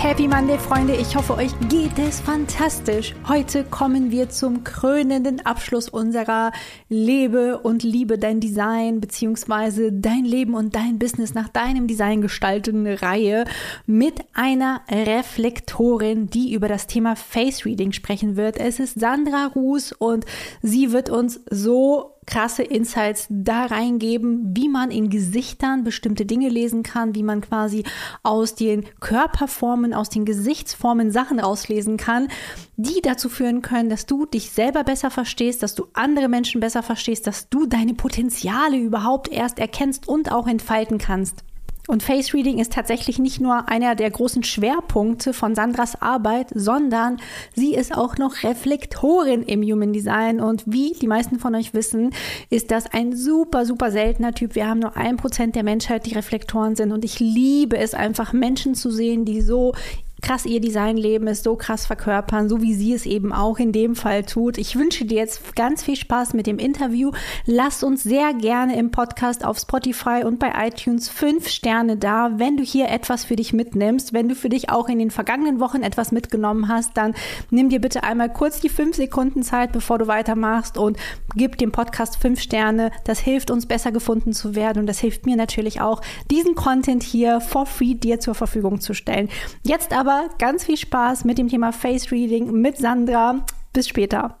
Happy Monday, Freunde. Ich hoffe, euch geht es fantastisch. Heute kommen wir zum krönenden Abschluss unserer Lebe und Liebe dein Design beziehungsweise dein Leben und dein Business nach deinem Design gestalten Reihe mit einer Reflektorin, die über das Thema Face Reading sprechen wird. Es ist Sandra Ruß und sie wird uns so krasse Insights da reingeben, wie man in Gesichtern bestimmte Dinge lesen kann, wie man quasi aus den Körperformen, aus den Gesichtsformen Sachen rauslesen kann, die dazu führen können, dass du dich selber besser verstehst, dass du andere Menschen besser verstehst, dass du deine Potenziale überhaupt erst erkennst und auch entfalten kannst. Und Face Reading ist tatsächlich nicht nur einer der großen Schwerpunkte von Sandras Arbeit, sondern sie ist auch noch Reflektorin im Human Design. Und wie die meisten von euch wissen, ist das ein super, super seltener Typ. Wir haben nur ein Prozent der Menschheit, die Reflektoren sind. Und ich liebe es einfach, Menschen zu sehen, die so krass ihr Designleben ist, so krass verkörpern, so wie sie es eben auch in dem Fall tut. Ich wünsche dir jetzt ganz viel Spaß mit dem Interview. Lass uns sehr gerne im Podcast auf Spotify und bei iTunes fünf Sterne da, wenn du hier etwas für dich mitnimmst. Wenn du für dich auch in den vergangenen Wochen etwas mitgenommen hast, dann nimm dir bitte einmal kurz die fünf Sekunden Zeit, bevor du weitermachst und gib dem Podcast fünf Sterne. Das hilft uns besser gefunden zu werden und das hilft mir natürlich auch, diesen Content hier for free dir zur Verfügung zu stellen. Jetzt aber aber ganz viel Spaß mit dem Thema Face Reading mit Sandra. Bis später.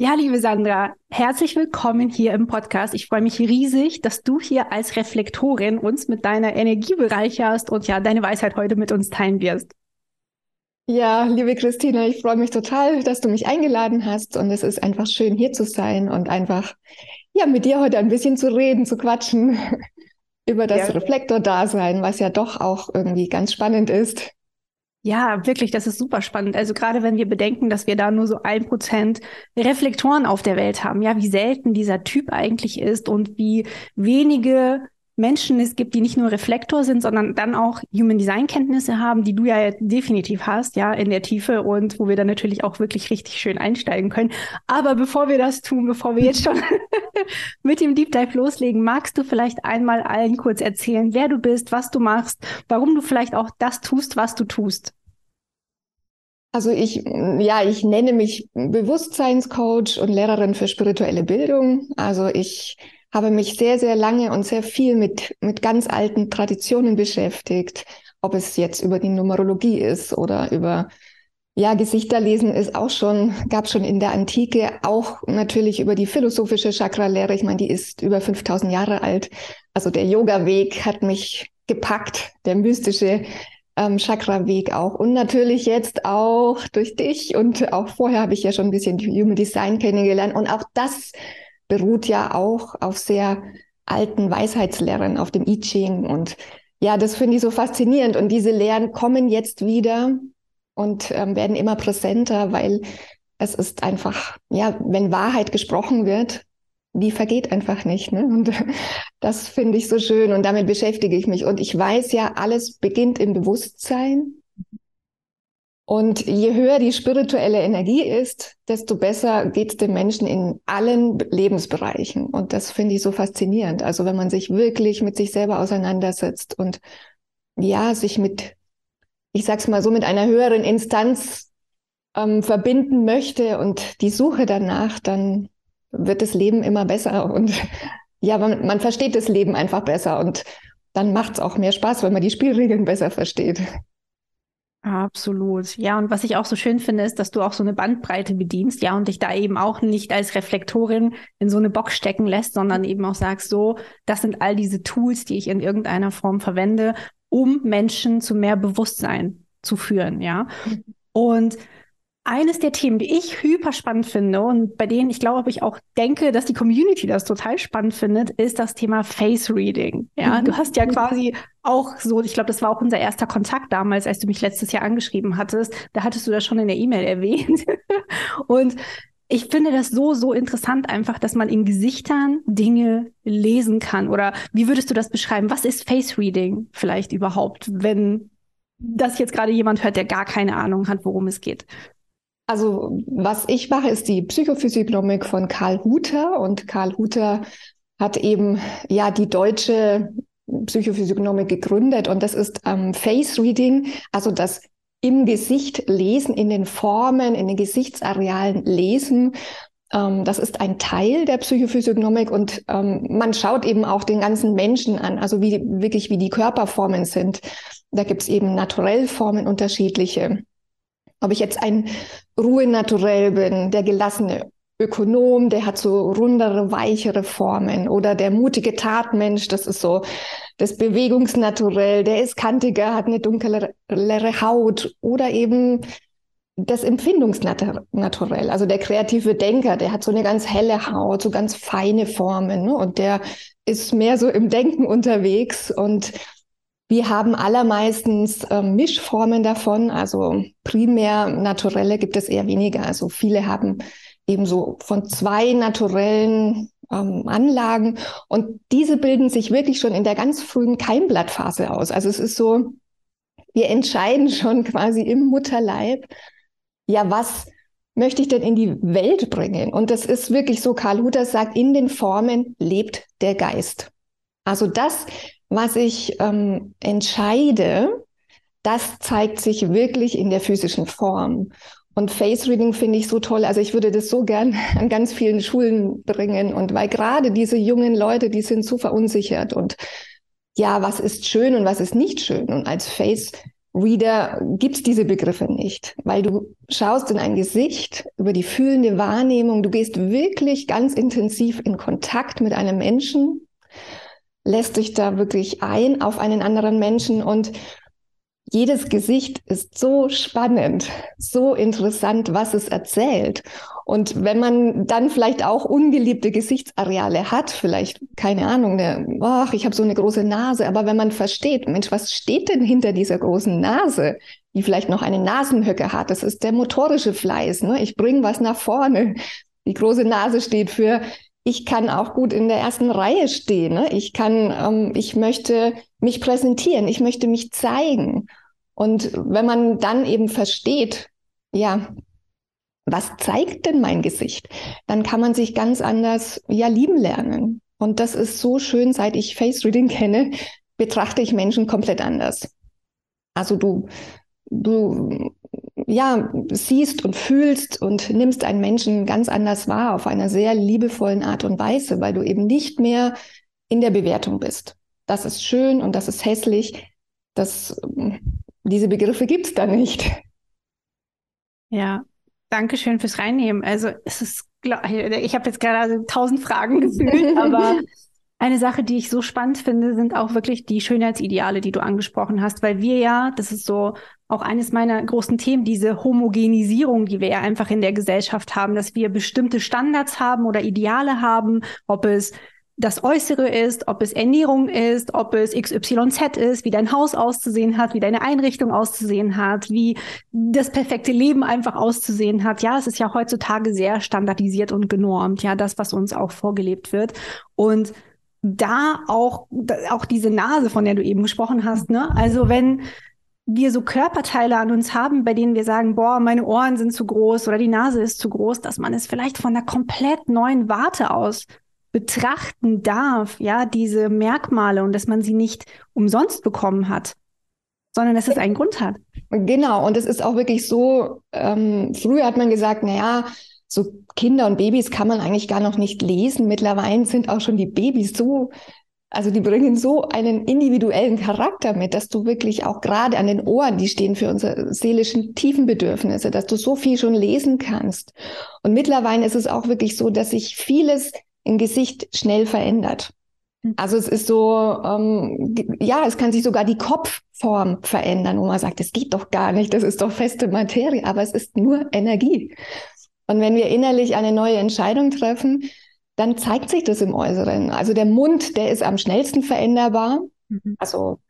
Ja, liebe Sandra, herzlich willkommen hier im Podcast. Ich freue mich riesig, dass du hier als Reflektorin uns mit deiner Energie bereicherst und ja, deine Weisheit heute mit uns teilen wirst. Ja, liebe Christina, ich freue mich total, dass du mich eingeladen hast und es ist einfach schön hier zu sein und einfach ja mit dir heute ein bisschen zu reden, zu quatschen über das ja. Reflektordasein, was ja doch auch irgendwie ganz spannend ist. Ja, wirklich, das ist super spannend. Also gerade wenn wir bedenken, dass wir da nur so ein Prozent Reflektoren auf der Welt haben, ja, wie selten dieser Typ eigentlich ist und wie wenige Menschen es gibt, die nicht nur Reflektor sind, sondern dann auch Human Design Kenntnisse haben, die du ja definitiv hast, ja, in der Tiefe und wo wir dann natürlich auch wirklich richtig schön einsteigen können. Aber bevor wir das tun, bevor wir jetzt schon mit dem Deep Dive loslegen, magst du vielleicht einmal allen kurz erzählen, wer du bist, was du machst, warum du vielleicht auch das tust, was du tust? Also ich, ja, ich nenne mich Bewusstseinscoach und Lehrerin für spirituelle Bildung. Also ich habe mich sehr, sehr lange und sehr viel mit, mit ganz alten Traditionen beschäftigt. Ob es jetzt über die Numerologie ist oder über, ja, Gesichterlesen ist auch schon, gab schon in der Antike, auch natürlich über die philosophische Chakra-Lehre. Ich meine, die ist über 5000 Jahre alt. Also der Yoga-Weg hat mich gepackt, der mystische ähm, Chakra-Weg auch. Und natürlich jetzt auch durch dich und auch vorher habe ich ja schon ein bisschen Human Design kennengelernt. Und auch das beruht ja auch auf sehr alten Weisheitslehren, auf dem I Ching. Und ja, das finde ich so faszinierend. Und diese Lehren kommen jetzt wieder und ähm, werden immer präsenter, weil es ist einfach, ja, wenn Wahrheit gesprochen wird, die vergeht einfach nicht. Ne? Und das finde ich so schön und damit beschäftige ich mich. Und ich weiß ja, alles beginnt im Bewusstsein. Und je höher die spirituelle Energie ist, desto besser geht es den Menschen in allen Lebensbereichen. Und das finde ich so faszinierend. Also wenn man sich wirklich mit sich selber auseinandersetzt und ja, sich mit, ich sag's mal so, mit einer höheren Instanz ähm, verbinden möchte und die Suche danach, dann wird das Leben immer besser. Und ja, man, man versteht das Leben einfach besser und dann macht's auch mehr Spaß, wenn man die Spielregeln besser versteht. Absolut. Ja, und was ich auch so schön finde, ist, dass du auch so eine Bandbreite bedienst, ja, und dich da eben auch nicht als Reflektorin in so eine Box stecken lässt, sondern eben auch sagst, so, das sind all diese Tools, die ich in irgendeiner Form verwende, um Menschen zu mehr Bewusstsein zu führen, ja. Und eines der Themen, die ich hyper spannend finde und bei denen ich glaube, ich auch denke, dass die Community das total spannend findet, ist das Thema Face Reading. Ja, mhm. du hast ja quasi auch so, ich glaube, das war auch unser erster Kontakt damals, als du mich letztes Jahr angeschrieben hattest. Da hattest du das schon in der E-Mail erwähnt. und ich finde das so, so interessant einfach, dass man in Gesichtern Dinge lesen kann. Oder wie würdest du das beschreiben? Was ist Face Reading vielleicht überhaupt, wenn das jetzt gerade jemand hört, der gar keine Ahnung hat, worum es geht? Also was ich mache, ist die Psychophysiognomik von Karl Huter und Karl Huter hat eben ja die deutsche Psychophysiognomik gegründet und das ist ähm, Face Reading, also das im Gesicht lesen, in den Formen, in den Gesichtsarealen lesen. Ähm, das ist ein Teil der Psychophysiognomik und ähm, man schaut eben auch den ganzen Menschen an, also wie wirklich wie die Körperformen sind. Da gibt's eben Naturellformen unterschiedliche. Ob ich jetzt ein Ruhe-Naturell bin, der gelassene Ökonom, der hat so rundere, weichere Formen. Oder der mutige Tatmensch, das ist so das Bewegungsnaturell, der ist kantiger, hat eine dunklere Haut. Oder eben das Empfindungsnaturell, also der kreative Denker, der hat so eine ganz helle Haut, so ganz feine Formen ne? und der ist mehr so im Denken unterwegs. Und wir haben allermeistens äh, Mischformen davon, also primär naturelle gibt es eher weniger. Also viele haben eben so von zwei naturellen ähm, Anlagen und diese bilden sich wirklich schon in der ganz frühen Keimblattphase aus. Also es ist so, wir entscheiden schon quasi im Mutterleib, ja, was möchte ich denn in die Welt bringen? Und das ist wirklich so, Karl Hutter sagt, in den Formen lebt der Geist. Also das, was ich ähm, entscheide, das zeigt sich wirklich in der physischen Form. Und Face Reading finde ich so toll. Also ich würde das so gern an ganz vielen Schulen bringen. Und weil gerade diese jungen Leute, die sind so verunsichert und ja, was ist schön und was ist nicht schön? Und als Face Reader gibt's diese Begriffe nicht, weil du schaust in ein Gesicht über die fühlende Wahrnehmung. Du gehst wirklich ganz intensiv in Kontakt mit einem Menschen lässt dich da wirklich ein auf einen anderen Menschen und jedes Gesicht ist so spannend, so interessant, was es erzählt. Und wenn man dann vielleicht auch ungeliebte Gesichtsareale hat, vielleicht, keine Ahnung, ne, ach, ich habe so eine große Nase, aber wenn man versteht, Mensch, was steht denn hinter dieser großen Nase, die vielleicht noch eine Nasenhöcke hat, das ist der motorische Fleiß, ne? ich bringe was nach vorne. Die große Nase steht für ich kann auch gut in der ersten Reihe stehen. Ne? Ich kann, ähm, ich möchte mich präsentieren, ich möchte mich zeigen. Und wenn man dann eben versteht, ja, was zeigt denn mein Gesicht? Dann kann man sich ganz anders ja lieben lernen. Und das ist so schön, seit ich Face Reading kenne, betrachte ich Menschen komplett anders. Also du, du ja, siehst und fühlst und nimmst einen Menschen ganz anders wahr, auf einer sehr liebevollen Art und Weise, weil du eben nicht mehr in der Bewertung bist. Das ist schön und das ist hässlich. Das, diese Begriffe gibt's da nicht. Ja, danke schön fürs Reinnehmen. Also es ist, ich habe jetzt gerade tausend Fragen gefühlt, aber eine Sache, die ich so spannend finde, sind auch wirklich die Schönheitsideale, die du angesprochen hast, weil wir ja, das ist so auch eines meiner großen Themen, diese Homogenisierung, die wir ja einfach in der Gesellschaft haben, dass wir bestimmte Standards haben oder Ideale haben, ob es das Äußere ist, ob es Ernährung ist, ob es XYZ ist, wie dein Haus auszusehen hat, wie deine Einrichtung auszusehen hat, wie das perfekte Leben einfach auszusehen hat. Ja, es ist ja heutzutage sehr standardisiert und genormt, ja, das, was uns auch vorgelebt wird. Und da auch, auch diese Nase, von der du eben gesprochen hast, ne? Also wenn wir so Körperteile an uns haben, bei denen wir sagen, boah, meine Ohren sind zu groß oder die Nase ist zu groß, dass man es vielleicht von einer komplett neuen Warte aus betrachten darf, ja, diese Merkmale und dass man sie nicht umsonst bekommen hat, sondern dass es einen Grund hat. Genau, und es ist auch wirklich so, ähm, früher hat man gesagt, na ja, so Kinder und Babys kann man eigentlich gar noch nicht lesen. Mittlerweile sind auch schon die Babys so also die bringen so einen individuellen Charakter mit, dass du wirklich auch gerade an den Ohren, die stehen für unsere seelischen tiefen Bedürfnisse, dass du so viel schon lesen kannst. Und mittlerweile ist es auch wirklich so, dass sich vieles im Gesicht schnell verändert. Mhm. Also es ist so, ähm, ja, es kann sich sogar die Kopfform verändern, wo man sagt, das geht doch gar nicht, das ist doch feste Materie, aber es ist nur Energie. Und wenn wir innerlich eine neue Entscheidung treffen, dann zeigt sich das im Äußeren. Also der Mund, der ist am schnellsten veränderbar. Mhm. Also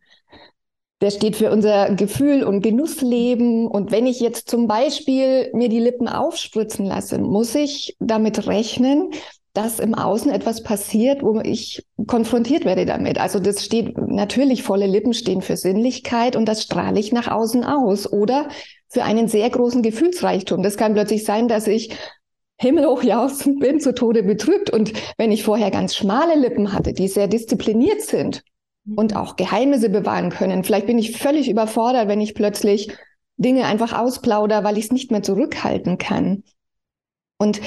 der steht für unser Gefühl- und Genussleben. Und wenn ich jetzt zum Beispiel mir die Lippen aufspritzen lasse, muss ich damit rechnen, dass im Außen etwas passiert, wo ich konfrontiert werde damit. Also das steht natürlich, volle Lippen stehen für Sinnlichkeit und das strahle ich nach außen aus oder für einen sehr großen Gefühlsreichtum. Das kann plötzlich sein, dass ich himmelhoch jauchzend bin, zu Tode betrübt. Und wenn ich vorher ganz schmale Lippen hatte, die sehr diszipliniert sind, und auch Geheimnisse bewahren können. Vielleicht bin ich völlig überfordert, wenn ich plötzlich Dinge einfach ausplauder, weil ich es nicht mehr zurückhalten kann. Und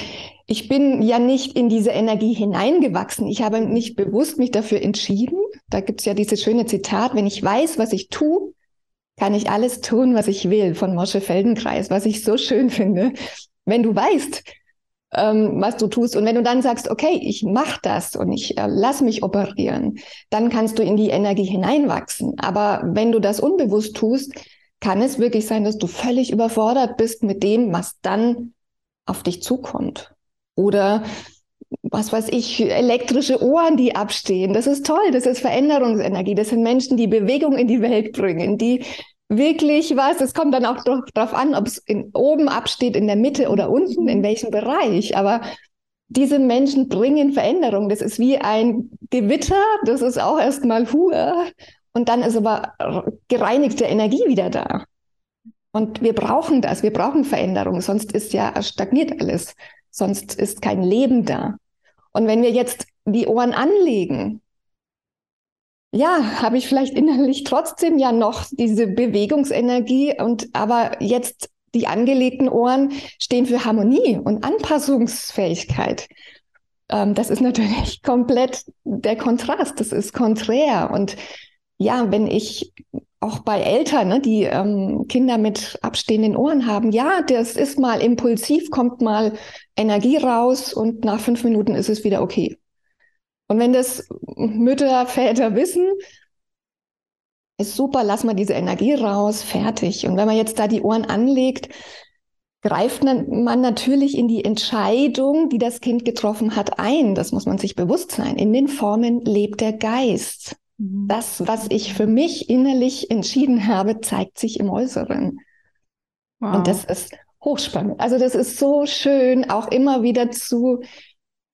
ich bin ja nicht in diese Energie hineingewachsen. Ich habe nicht bewusst mich dafür entschieden. Da gibt es ja dieses schöne Zitat, wenn ich weiß, was ich tue, kann ich alles tun, was ich will, von Mosche Feldenkreis, was ich so schön finde. Wenn du weißt, ähm, was du tust. Und wenn du dann sagst, okay, ich mache das und ich äh, lass mich operieren, dann kannst du in die Energie hineinwachsen. Aber wenn du das unbewusst tust, kann es wirklich sein, dass du völlig überfordert bist mit dem, was dann auf dich zukommt. Oder was weiß ich, elektrische Ohren, die abstehen. Das ist toll, das ist Veränderungsenergie. Das sind Menschen, die Bewegung in die Welt bringen, die wirklich was. Es kommt dann auch darauf an, ob es oben absteht, in der Mitte oder unten, in welchem Bereich. Aber diese Menschen bringen Veränderung. Das ist wie ein Gewitter, das ist auch erstmal Hur. Und dann ist aber gereinigte Energie wieder da. Und wir brauchen das, wir brauchen Veränderung, sonst ist ja stagniert alles, sonst ist kein Leben da. Und wenn wir jetzt die Ohren anlegen ja, habe ich vielleicht innerlich trotzdem ja noch diese Bewegungsenergie und aber jetzt die angelegten Ohren stehen für Harmonie und Anpassungsfähigkeit. Ähm, das ist natürlich komplett der Kontrast, das ist konträr. Und ja, wenn ich auch bei Eltern, ne, die ähm, Kinder mit abstehenden Ohren haben, ja, das ist mal impulsiv, kommt mal Energie raus und nach fünf Minuten ist es wieder okay. Und wenn das Mütter, Väter wissen, ist super, lass mal diese Energie raus, fertig. Und wenn man jetzt da die Ohren anlegt, greift man natürlich in die Entscheidung, die das Kind getroffen hat, ein. Das muss man sich bewusst sein. In den Formen lebt der Geist. Mhm. Das, was ich für mich innerlich entschieden habe, zeigt sich im Äußeren. Wow. Und das ist hochspannend. Also das ist so schön, auch immer wieder zu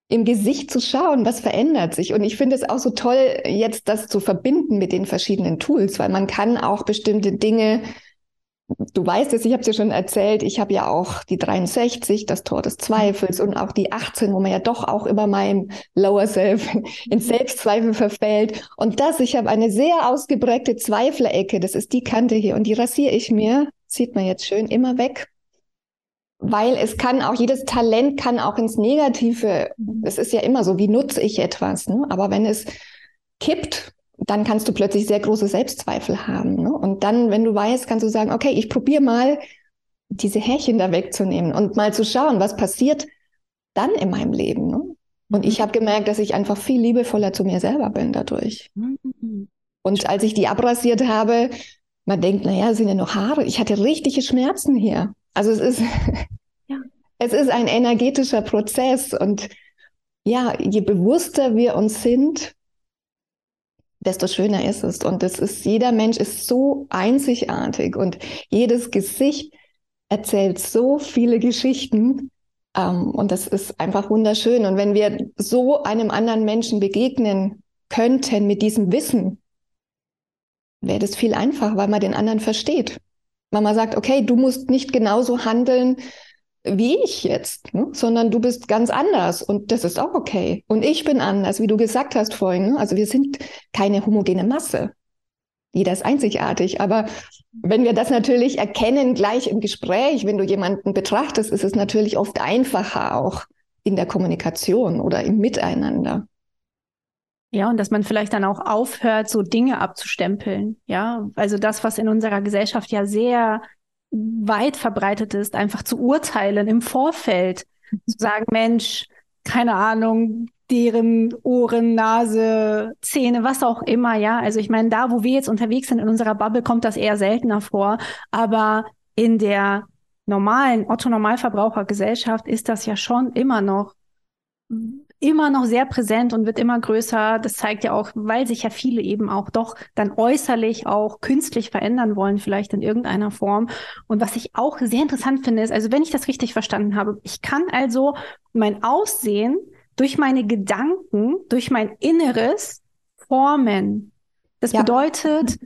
im Gesicht zu schauen, was verändert sich. Und ich finde es auch so toll, jetzt das zu verbinden mit den verschiedenen Tools, weil man kann auch bestimmte Dinge, du weißt es, ich habe es dir schon erzählt, ich habe ja auch die 63, das Tor des Zweifels und auch die 18, wo man ja doch auch immer mal im Lower Self, in Selbstzweifel verfällt. Und das, ich habe eine sehr ausgeprägte Zweiflerecke, das ist die Kante hier und die rasiere ich mir, sieht man jetzt schön, immer weg weil es kann auch, jedes Talent kann auch ins Negative, es ist ja immer so, wie nutze ich etwas, ne? aber wenn es kippt, dann kannst du plötzlich sehr große Selbstzweifel haben. Ne? Und dann, wenn du weißt, kannst du sagen, okay, ich probiere mal, diese Härchen da wegzunehmen und mal zu schauen, was passiert dann in meinem Leben. Ne? Und ich mhm. habe gemerkt, dass ich einfach viel liebevoller zu mir selber bin dadurch. Mhm. Und als ich die abrasiert habe, man denkt, naja, sind ja noch Haare. Ich hatte richtige Schmerzen hier. Also es ist, ja. es ist ein energetischer Prozess und ja, je bewusster wir uns sind, desto schöner ist es. Und es ist, jeder Mensch ist so einzigartig und jedes Gesicht erzählt so viele Geschichten. Ähm, und das ist einfach wunderschön. Und wenn wir so einem anderen Menschen begegnen könnten mit diesem Wissen, wäre das viel einfacher, weil man den anderen versteht. Mama sagt, okay, du musst nicht genauso handeln wie ich jetzt, ne? sondern du bist ganz anders und das ist auch okay. Und ich bin anders, wie du gesagt hast vorhin. Ne? Also wir sind keine homogene Masse. Jeder ist einzigartig. Aber wenn wir das natürlich erkennen gleich im Gespräch, wenn du jemanden betrachtest, ist es natürlich oft einfacher auch in der Kommunikation oder im Miteinander. Ja, und dass man vielleicht dann auch aufhört, so Dinge abzustempeln. Ja, also das, was in unserer Gesellschaft ja sehr weit verbreitet ist, einfach zu urteilen im Vorfeld. Zu sagen, Mensch, keine Ahnung, deren Ohren, Nase, Zähne, was auch immer, ja. Also ich meine, da, wo wir jetzt unterwegs sind in unserer Bubble, kommt das eher seltener vor. Aber in der normalen Otto-Normalverbrauchergesellschaft ist das ja schon immer noch immer noch sehr präsent und wird immer größer. Das zeigt ja auch, weil sich ja viele eben auch doch dann äußerlich auch künstlich verändern wollen, vielleicht in irgendeiner Form. Und was ich auch sehr interessant finde, ist, also wenn ich das richtig verstanden habe, ich kann also mein Aussehen durch meine Gedanken, durch mein Inneres formen. Das ja. bedeutet,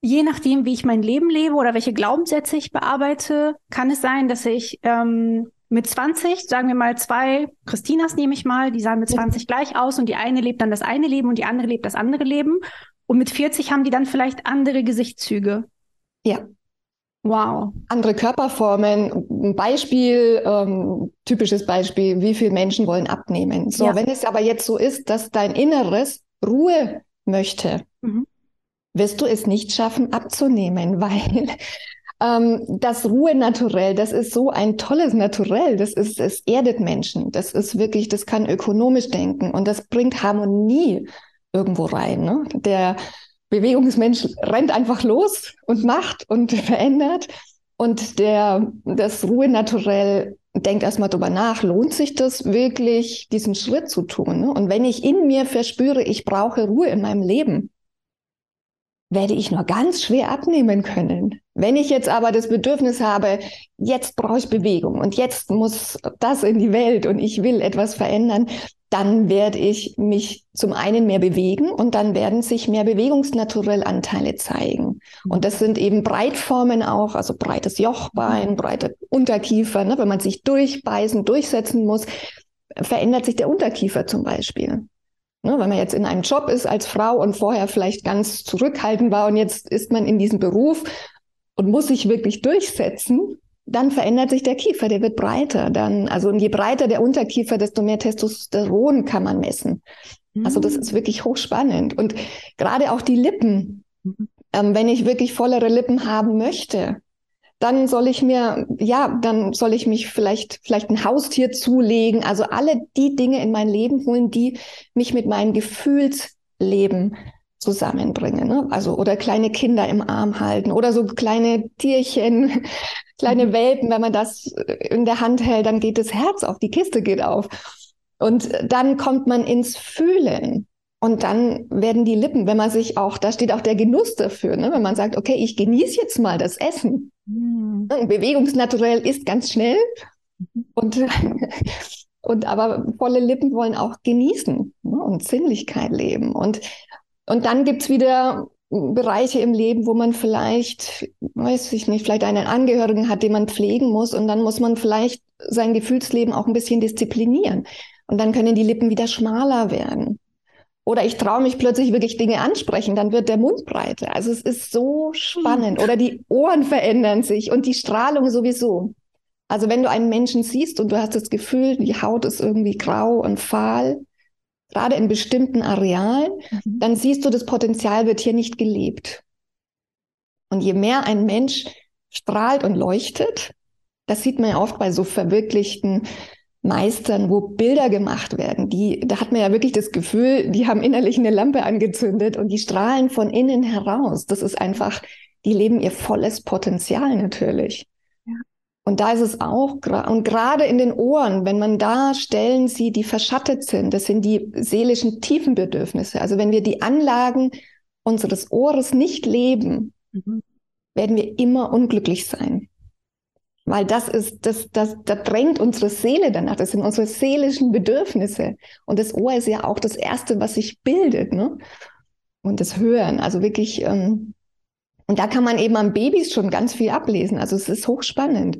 je nachdem, wie ich mein Leben lebe oder welche Glaubenssätze ich bearbeite, kann es sein, dass ich ähm, mit 20, sagen wir mal zwei Christinas nehme ich mal, die sahen mit 20 gleich aus und die eine lebt dann das eine Leben und die andere lebt das andere Leben. Und mit 40 haben die dann vielleicht andere Gesichtszüge. Ja. Wow. Andere Körperformen. Ein Beispiel, ähm, typisches Beispiel, wie viele Menschen wollen abnehmen. So, ja. wenn es aber jetzt so ist, dass dein Inneres Ruhe möchte, mhm. wirst du es nicht schaffen, abzunehmen, weil ähm, das Ruhe naturell, das ist so ein tolles Naturell. Das ist, es erdet Menschen. Das ist wirklich, das kann ökonomisch denken und das bringt Harmonie irgendwo rein. Ne? Der Bewegungsmensch rennt einfach los und macht und verändert. Und der, das Ruhe naturell denkt erstmal drüber nach, lohnt sich das wirklich, diesen Schritt zu tun? Ne? Und wenn ich in mir verspüre, ich brauche Ruhe in meinem Leben, werde ich nur ganz schwer abnehmen können. Wenn ich jetzt aber das Bedürfnis habe, jetzt brauche ich Bewegung und jetzt muss das in die Welt und ich will etwas verändern, dann werde ich mich zum einen mehr bewegen und dann werden sich mehr Bewegungsnaturellanteile zeigen. Und das sind eben Breitformen auch, also breites Jochbein, breiter Unterkiefer. Ne? Wenn man sich durchbeißen, durchsetzen muss, verändert sich der Unterkiefer zum Beispiel. Ne, wenn man jetzt in einem Job ist als Frau und vorher vielleicht ganz zurückhaltend war und jetzt ist man in diesem Beruf und muss sich wirklich durchsetzen, dann verändert sich der Kiefer, der wird breiter. Dann, also und je breiter der Unterkiefer, desto mehr Testosteron kann man messen. Mhm. Also das ist mm. wirklich hochspannend. Und gerade auch die Lippen, mhm. ähm, wenn ich wirklich vollere Lippen haben möchte, dann soll ich mir, ja, dann soll ich mich vielleicht, vielleicht ein Haustier zulegen. Also alle die Dinge in mein Leben holen, die mich mit meinem Gefühlsleben zusammenbringen. Ne? Also, oder kleine Kinder im Arm halten oder so kleine Tierchen, kleine mhm. Welpen. Wenn man das in der Hand hält, dann geht das Herz auf, die Kiste geht auf. Und dann kommt man ins Fühlen. Und dann werden die Lippen, wenn man sich auch, da steht auch der Genuss dafür, ne? wenn man sagt, okay, ich genieße jetzt mal das Essen. Mhm. Bewegungsnaturell ist ganz schnell. Mhm. Und, und aber volle Lippen wollen auch genießen ne? und Sinnlichkeit leben. Und, und dann gibt's wieder Bereiche im Leben, wo man vielleicht, weiß ich nicht, vielleicht einen Angehörigen hat, den man pflegen muss. Und dann muss man vielleicht sein Gefühlsleben auch ein bisschen disziplinieren. Und dann können die Lippen wieder schmaler werden. Oder ich traue mich plötzlich wirklich Dinge ansprechen, dann wird der Mund breiter. Also es ist so spannend. Oder die Ohren verändern sich und die Strahlung sowieso. Also wenn du einen Menschen siehst und du hast das Gefühl, die Haut ist irgendwie grau und fahl, gerade in bestimmten Arealen, mhm. dann siehst du, das Potenzial wird hier nicht gelebt. Und je mehr ein Mensch strahlt und leuchtet, das sieht man ja oft bei so verwirklichten Meistern, wo Bilder gemacht werden, die, da hat man ja wirklich das Gefühl, die haben innerlich eine Lampe angezündet und die strahlen von innen heraus. Das ist einfach, die leben ihr volles Potenzial natürlich. Und da ist es auch, und gerade in den Ohren, wenn man da Stellen sieht, die verschattet sind, das sind die seelischen Tiefenbedürfnisse. Also wenn wir die Anlagen unseres Ohres nicht leben, mhm. werden wir immer unglücklich sein. Weil das ist, das, das, das drängt unsere Seele danach. Das sind unsere seelischen Bedürfnisse. Und das Ohr ist ja auch das Erste, was sich bildet, ne? Und das Hören. Also wirklich, ähm, und da kann man eben am Babys schon ganz viel ablesen. Also es ist hochspannend.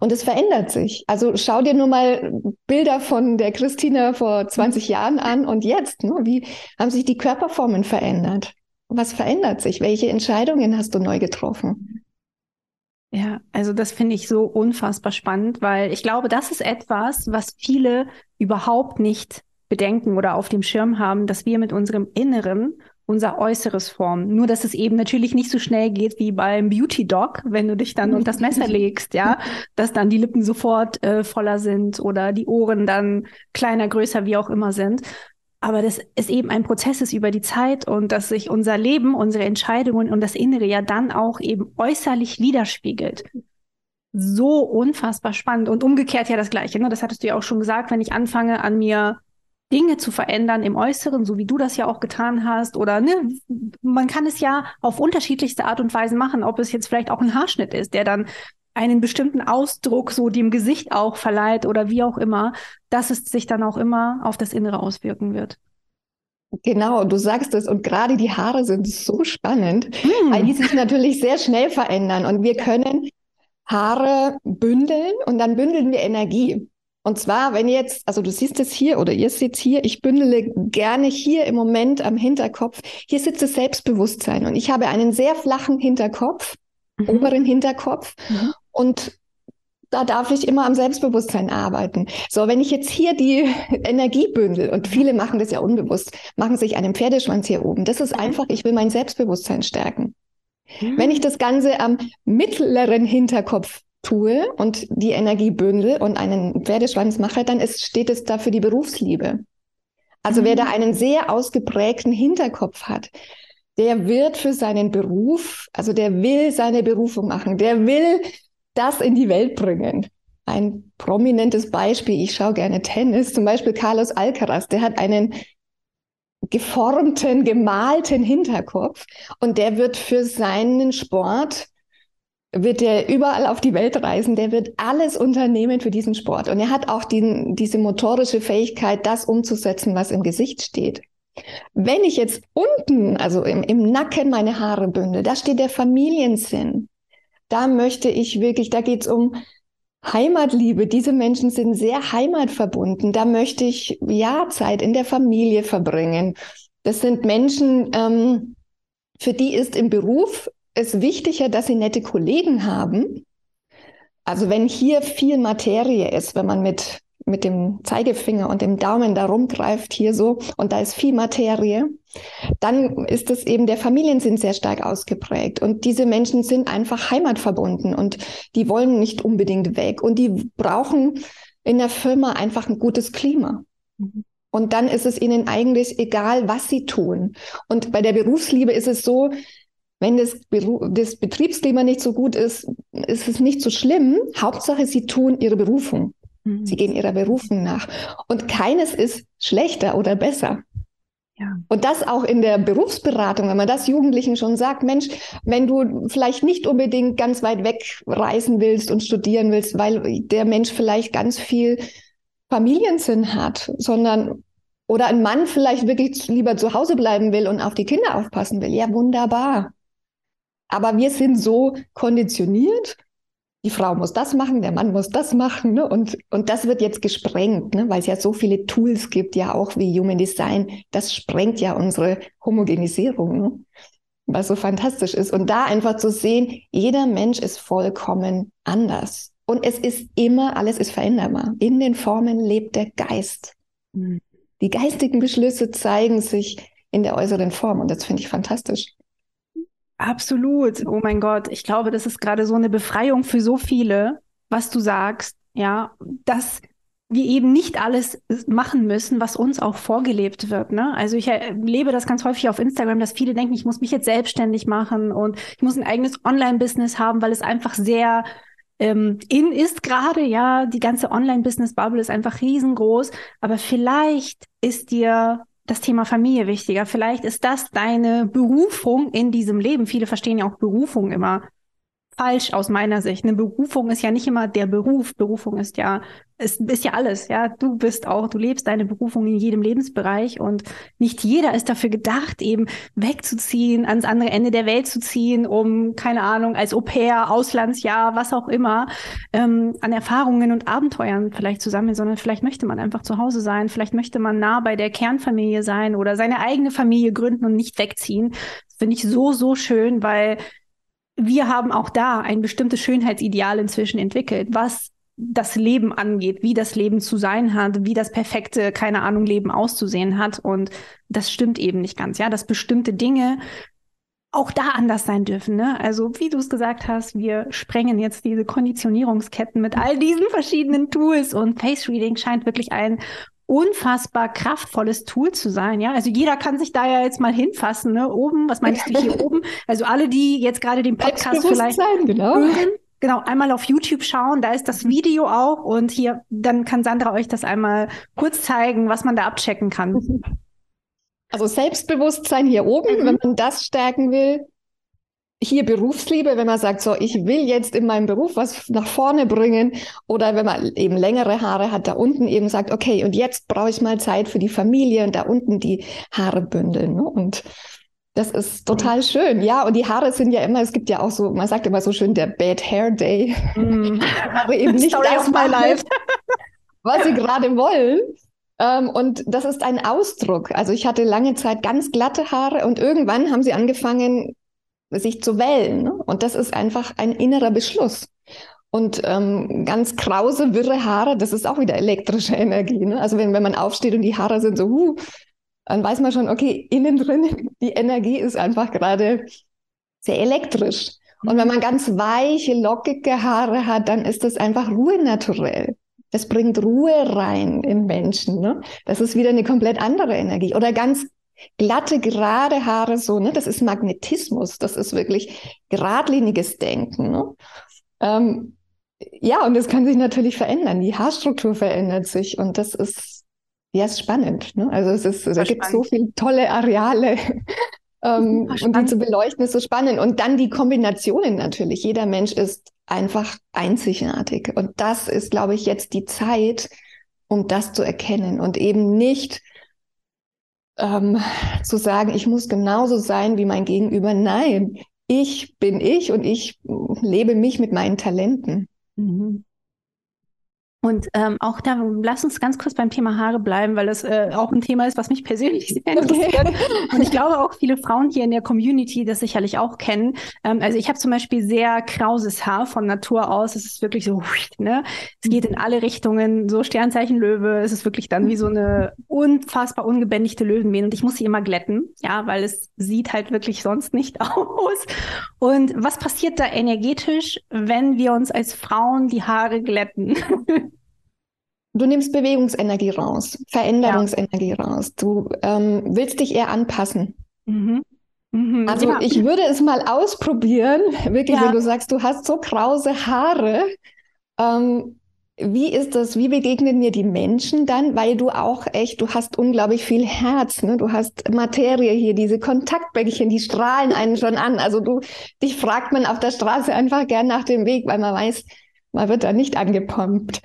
Und es verändert sich. Also schau dir nur mal Bilder von der Christina vor 20 Jahren an und jetzt. Ne? Wie haben sich die Körperformen verändert? Was verändert sich? Welche Entscheidungen hast du neu getroffen? Ja, also das finde ich so unfassbar spannend, weil ich glaube, das ist etwas, was viele überhaupt nicht bedenken oder auf dem Schirm haben, dass wir mit unserem Inneren unser Äußeres formen. Nur, dass es eben natürlich nicht so schnell geht wie beim Beauty Dog, wenn du dich dann unter das Messer legst, ja, dass dann die Lippen sofort äh, voller sind oder die Ohren dann kleiner, größer, wie auch immer sind, aber das ist eben ein Prozess ist über die Zeit und dass sich unser Leben, unsere Entscheidungen und das Innere ja dann auch eben äußerlich widerspiegelt. So unfassbar spannend und umgekehrt ja das Gleiche. Ne? Das hattest du ja auch schon gesagt, wenn ich anfange an mir Dinge zu verändern im Äußeren, so wie du das ja auch getan hast. Oder ne, man kann es ja auf unterschiedlichste Art und Weise machen, ob es jetzt vielleicht auch ein Haarschnitt ist, der dann einen bestimmten Ausdruck so dem Gesicht auch verleiht oder wie auch immer, dass es sich dann auch immer auf das Innere auswirken wird. Genau, du sagst es. Und gerade die Haare sind so spannend, mm. weil die sich natürlich sehr schnell verändern. Und wir können Haare bündeln und dann bündeln wir Energie. Und zwar, wenn jetzt, also du siehst es hier oder ihr seht hier, ich bündele gerne hier im Moment am Hinterkopf. Hier sitzt das Selbstbewusstsein und ich habe einen sehr flachen Hinterkopf, mhm. oberen Hinterkopf. Mhm. Und da darf ich immer am Selbstbewusstsein arbeiten. So, wenn ich jetzt hier die Energie bündel und viele machen das ja unbewusst, machen sich einen Pferdeschwanz hier oben. Das ist mhm. einfach, ich will mein Selbstbewusstsein stärken. Mhm. Wenn ich das Ganze am mittleren Hinterkopf tue und die Energie bündel und einen Pferdeschwanz mache, dann ist, steht es da für die Berufsliebe. Also mhm. wer da mhm. einen sehr ausgeprägten Hinterkopf hat, der wird für seinen Beruf, also der will seine Berufung machen, der will das in die Welt bringen. Ein prominentes Beispiel, ich schaue gerne Tennis, zum Beispiel Carlos Alcaraz, der hat einen geformten, gemalten Hinterkopf und der wird für seinen Sport wird er überall auf die Welt reisen, der wird alles unternehmen für diesen Sport. Und er hat auch die, diese motorische Fähigkeit, das umzusetzen, was im Gesicht steht. Wenn ich jetzt unten, also im, im Nacken meine Haare bündel, da steht der Familiensinn. Da möchte ich wirklich, da geht's um Heimatliebe. Diese Menschen sind sehr heimatverbunden. Da möchte ich ja Zeit in der Familie verbringen. Das sind Menschen, ähm, für die ist im Beruf es wichtiger, dass sie nette Kollegen haben. Also wenn hier viel Materie ist, wenn man mit, mit dem Zeigefinger und dem Daumen da rumgreift, hier so, und da ist viel Materie, dann ist es eben, der Familiensinn sehr stark ausgeprägt. Und diese Menschen sind einfach heimatverbunden und die wollen nicht unbedingt weg. Und die brauchen in der Firma einfach ein gutes Klima. Mhm. Und dann ist es ihnen eigentlich egal, was sie tun. Und bei der Berufsliebe ist es so, wenn das, das Betriebsklima nicht so gut ist, ist es nicht so schlimm. Hauptsache, sie tun ihre Berufung. Mhm. Sie gehen ihrer Berufung nach. Und keines ist schlechter oder besser. Ja. Und das auch in der Berufsberatung, wenn man das Jugendlichen schon sagt, Mensch, wenn du vielleicht nicht unbedingt ganz weit weg reisen willst und studieren willst, weil der Mensch vielleicht ganz viel Familiensinn hat, sondern oder ein Mann vielleicht wirklich lieber zu Hause bleiben will und auf die Kinder aufpassen will. Ja, wunderbar. Aber wir sind so konditioniert, die Frau muss das machen, der Mann muss das machen. Ne? Und, und das wird jetzt gesprengt, ne? weil es ja so viele Tools gibt, ja auch wie Human Design. Das sprengt ja unsere Homogenisierung, ne? was so fantastisch ist. Und da einfach zu sehen, jeder Mensch ist vollkommen anders. Und es ist immer, alles ist veränderbar. In den Formen lebt der Geist. Mhm. Die geistigen Beschlüsse zeigen sich in der äußeren Form. Und das finde ich fantastisch. Absolut. Oh mein Gott. Ich glaube, das ist gerade so eine Befreiung für so viele, was du sagst. Ja, dass wir eben nicht alles machen müssen, was uns auch vorgelebt wird. Ne? Also ich erlebe das ganz häufig auf Instagram, dass viele denken, ich muss mich jetzt selbstständig machen und ich muss ein eigenes Online-Business haben, weil es einfach sehr ähm, in ist gerade. Ja, die ganze Online-Business-Bubble ist einfach riesengroß. Aber vielleicht ist dir das Thema Familie wichtiger. Vielleicht ist das deine Berufung in diesem Leben. Viele verstehen ja auch Berufung immer falsch aus meiner Sicht. Eine Berufung ist ja nicht immer der Beruf. Berufung ist ja, ist, ist ja alles. Ja, du bist auch, du lebst deine Berufung in jedem Lebensbereich und nicht jeder ist dafür gedacht, eben wegzuziehen, ans andere Ende der Welt zu ziehen, um, keine Ahnung, als Au pair, Auslandsjahr, was auch immer, ähm, an Erfahrungen und Abenteuern vielleicht zu sammeln, sondern vielleicht möchte man einfach zu Hause sein, vielleicht möchte man nah bei der Kernfamilie sein oder seine eigene Familie gründen und nicht wegziehen. Das finde ich so, so schön, weil wir haben auch da ein bestimmtes Schönheitsideal inzwischen entwickelt, was das Leben angeht, wie das Leben zu sein hat, wie das perfekte, keine Ahnung, Leben auszusehen hat. Und das stimmt eben nicht ganz, ja, dass bestimmte Dinge auch da anders sein dürfen. Ne? Also wie du es gesagt hast, wir sprengen jetzt diese Konditionierungsketten mit all diesen verschiedenen Tools und Face Reading scheint wirklich ein unfassbar kraftvolles Tool zu sein. Ja, also jeder kann sich da ja jetzt mal hinfassen. Ne? Oben, was meinst du hier oben? Also alle, die jetzt gerade den Podcast vielleicht genau. hören, genau, einmal auf YouTube schauen. Da ist das Video auch und hier, dann kann Sandra euch das einmal kurz zeigen, was man da abchecken kann. Also Selbstbewusstsein hier oben, mhm. wenn man das stärken will, hier Berufsliebe, wenn man sagt, so, ich will jetzt in meinem Beruf was nach vorne bringen oder wenn man eben längere Haare hat, da unten eben sagt, okay, und jetzt brauche ich mal Zeit für die Familie und da unten die Haare bündeln. Ne? Und das ist total schön. Ja, und die Haare sind ja immer, es gibt ja auch so, man sagt immer so schön, der Bad Hair Day. Mm. Aber eben nicht Story das my life. was sie gerade wollen. Ähm, und das ist ein Ausdruck. Also ich hatte lange Zeit ganz glatte Haare und irgendwann haben sie angefangen, sich zu wählen. Ne? Und das ist einfach ein innerer Beschluss. Und ähm, ganz krause, wirre Haare, das ist auch wieder elektrische Energie. Ne? Also wenn, wenn man aufsteht und die Haare sind so, huh, dann weiß man schon, okay, innen drin, die Energie ist einfach gerade sehr elektrisch. Und wenn man ganz weiche, lockige Haare hat, dann ist das einfach Ruhe naturell. Das bringt Ruhe rein in Menschen. Ne? Das ist wieder eine komplett andere Energie. Oder ganz glatte, gerade Haare so, ne? Das ist Magnetismus, das ist wirklich geradliniges Denken. Ne? Ähm, ja, und das kann sich natürlich verändern. Die Haarstruktur verändert sich und das ist, ja, ist spannend. Ne? Also es ist, da gibt es so viele tolle Areale. ähm, und die zu beleuchten ist so spannend. Und dann die Kombinationen natürlich. Jeder Mensch ist einfach einzigartig. Und das ist, glaube ich, jetzt die Zeit, um das zu erkennen und eben nicht ähm, zu sagen, ich muss genauso sein wie mein Gegenüber. Nein, ich bin ich und ich lebe mich mit meinen Talenten. Mhm. Und ähm, auch da, lass uns ganz kurz beim Thema Haare bleiben, weil das äh, auch ein Thema ist, was mich persönlich sehr interessiert. Okay. Und ich glaube auch viele Frauen hier in der Community das sicherlich auch kennen. Ähm, also ich habe zum Beispiel sehr krauses Haar von Natur aus. Es ist wirklich so, ne? Es geht in alle Richtungen, so Sternzeichen Löwe. Es ist wirklich dann wie so eine unfassbar ungebändigte Löwenmähne. Und ich muss sie immer glätten, ja, weil es sieht halt wirklich sonst nicht aus. Und was passiert da energetisch, wenn wir uns als Frauen die Haare glätten? Du nimmst Bewegungsenergie raus, Veränderungsenergie ja. raus. Du ähm, willst dich eher anpassen. Mhm. Mhm, also ja. ich würde es mal ausprobieren, wirklich, ja. wenn du sagst, du hast so krause Haare. Ähm, wie ist das? Wie begegnen mir die Menschen dann? Weil du auch echt, du hast unglaublich viel Herz, ne? Du hast Materie hier, diese Kontaktbäckchen, die strahlen einen schon an. Also du, dich fragt man auf der Straße einfach gern nach dem Weg, weil man weiß, man wird da nicht angepumpt.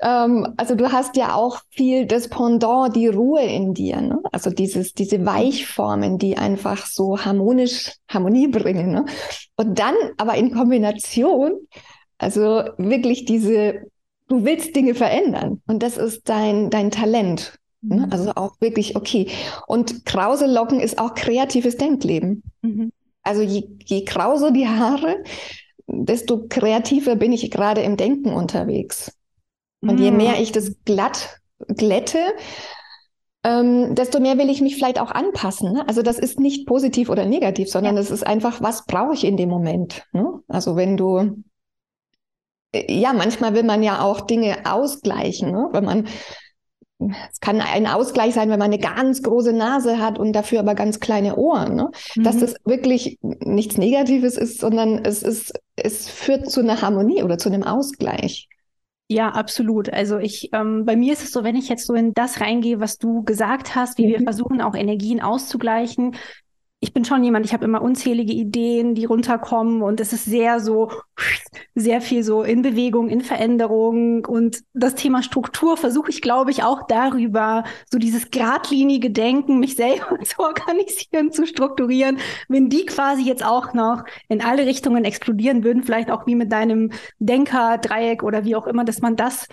Ähm, also du hast ja auch viel das Pendant, die Ruhe in dir, ne? Also dieses, diese Weichformen, die einfach so harmonisch Harmonie bringen. Ne? Und dann aber in Kombination, also wirklich diese, du willst Dinge verändern und das ist dein, dein Talent. Ne? Mhm. Also auch wirklich okay. Und krause Locken ist auch kreatives Denkleben. Mhm. Also je, je krauser die Haare, desto kreativer bin ich gerade im Denken unterwegs. Und je mehr mm. ich das glatt glätte, ähm, desto mehr will ich mich vielleicht auch anpassen. Ne? Also das ist nicht positiv oder negativ, sondern es ja. ist einfach, was brauche ich in dem Moment. Ne? Also wenn du, äh, ja, manchmal will man ja auch Dinge ausgleichen, ne? wenn man es kann ein Ausgleich sein, wenn man eine ganz große Nase hat und dafür aber ganz kleine Ohren. Ne? Mhm. Dass das wirklich nichts Negatives ist, sondern es ist, es führt zu einer Harmonie oder zu einem Ausgleich. Ja, absolut. Also ich, ähm, bei mir ist es so, wenn ich jetzt so in das reingehe, was du gesagt hast, wie mhm. wir versuchen, auch Energien auszugleichen, ich bin schon jemand, ich habe immer unzählige Ideen, die runterkommen und es ist sehr so, sehr viel so in Bewegung, in Veränderung und das Thema Struktur versuche ich, glaube ich, auch darüber, so dieses geradlinige Denken, mich selber zu organisieren, zu strukturieren. Wenn die quasi jetzt auch noch in alle Richtungen explodieren würden, vielleicht auch wie mit deinem Denker-Dreieck oder wie auch immer, dass man das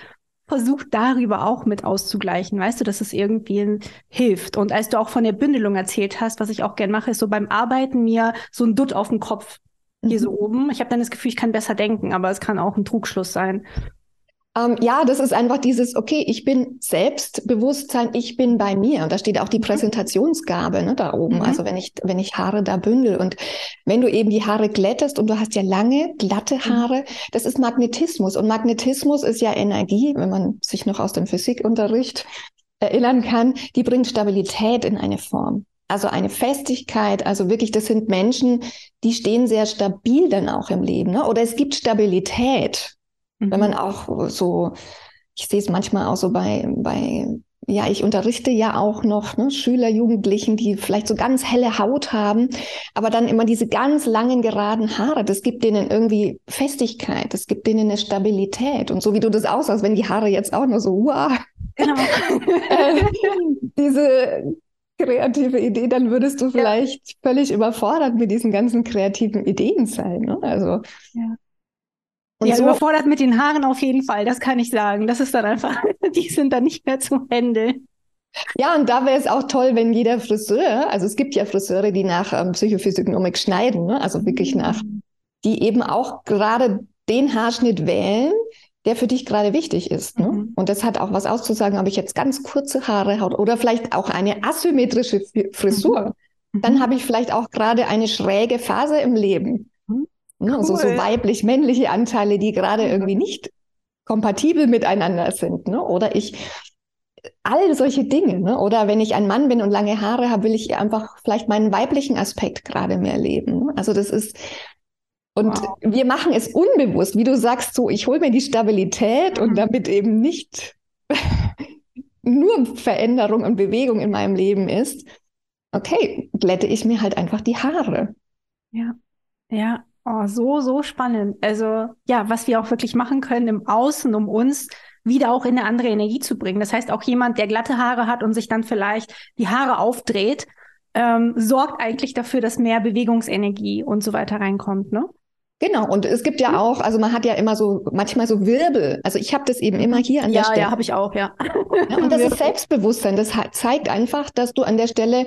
versucht darüber auch mit auszugleichen, weißt du, dass es irgendwie hilft. Und als du auch von der Bündelung erzählt hast, was ich auch gern mache, ist so beim Arbeiten mir so ein Dutt auf den Kopf hier mhm. so oben. Ich habe dann das Gefühl, ich kann besser denken, aber es kann auch ein Trugschluss sein. Ähm, ja, das ist einfach dieses, okay, ich bin Selbstbewusstsein, ich bin bei mir. Und da steht auch die mhm. Präsentationsgabe ne, da oben. Mhm. Also wenn ich, wenn ich Haare da bündel und wenn du eben die Haare glättest und du hast ja lange, glatte mhm. Haare, das ist Magnetismus. Und Magnetismus ist ja Energie, wenn man sich noch aus dem Physikunterricht erinnern kann, die bringt Stabilität in eine Form. Also eine Festigkeit, also wirklich, das sind Menschen, die stehen sehr stabil dann auch im Leben. Ne? Oder es gibt Stabilität, mhm. wenn man auch so, ich sehe es manchmal auch so bei, bei ja, ich unterrichte ja auch noch ne, Schüler, Jugendlichen, die vielleicht so ganz helle Haut haben, aber dann immer diese ganz langen, geraden Haare. Das gibt denen irgendwie Festigkeit, das gibt denen eine Stabilität. Und so wie du das aussahst, wenn die Haare jetzt auch nur so, wow, genau. Äh, diese kreative Idee, dann würdest du vielleicht ja. völlig überfordert mit diesen ganzen kreativen Ideen sein. Ne? Also ja. Und ja, so, überfordert mit den Haaren auf jeden Fall, das kann ich sagen. Das ist dann einfach, die sind dann nicht mehr zu handeln. Ja, und da wäre es auch toll, wenn jeder Friseur, also es gibt ja Friseure, die nach ähm, Psychophysiognomik schneiden, ne? also wirklich nach, die eben auch gerade den Haarschnitt wählen, der für dich gerade wichtig ist. Ne? Mhm. Und das hat auch was auszusagen, ob ich jetzt ganz kurze Haare habe oder vielleicht auch eine asymmetrische Frisur. Mhm. Dann habe ich vielleicht auch gerade eine schräge Phase im Leben. Ne? Cool. So, so weiblich-männliche Anteile, die gerade irgendwie nicht kompatibel miteinander sind. Ne? Oder ich, all solche Dinge. Ne? Oder wenn ich ein Mann bin und lange Haare habe, will ich einfach vielleicht meinen weiblichen Aspekt gerade mehr leben. Also das ist, und wow. wir machen es unbewusst, wie du sagst, so, ich hole mir die Stabilität mhm. und damit eben nicht nur Veränderung und Bewegung in meinem Leben ist, okay, glätte ich mir halt einfach die Haare. Ja, ja, Oh, so, so spannend. Also ja, was wir auch wirklich machen können im Außen, um uns wieder auch in eine andere Energie zu bringen. Das heißt, auch jemand, der glatte Haare hat und sich dann vielleicht die Haare aufdreht, ähm, sorgt eigentlich dafür, dass mehr Bewegungsenergie und so weiter reinkommt, ne? Genau, und es gibt ja auch, also man hat ja immer so, manchmal so Wirbel. Also ich habe das eben immer hier an ja, der Stelle. Ja, habe ich auch, ja. ja und das ist Selbstbewusstsein. Das zeigt einfach, dass du an der Stelle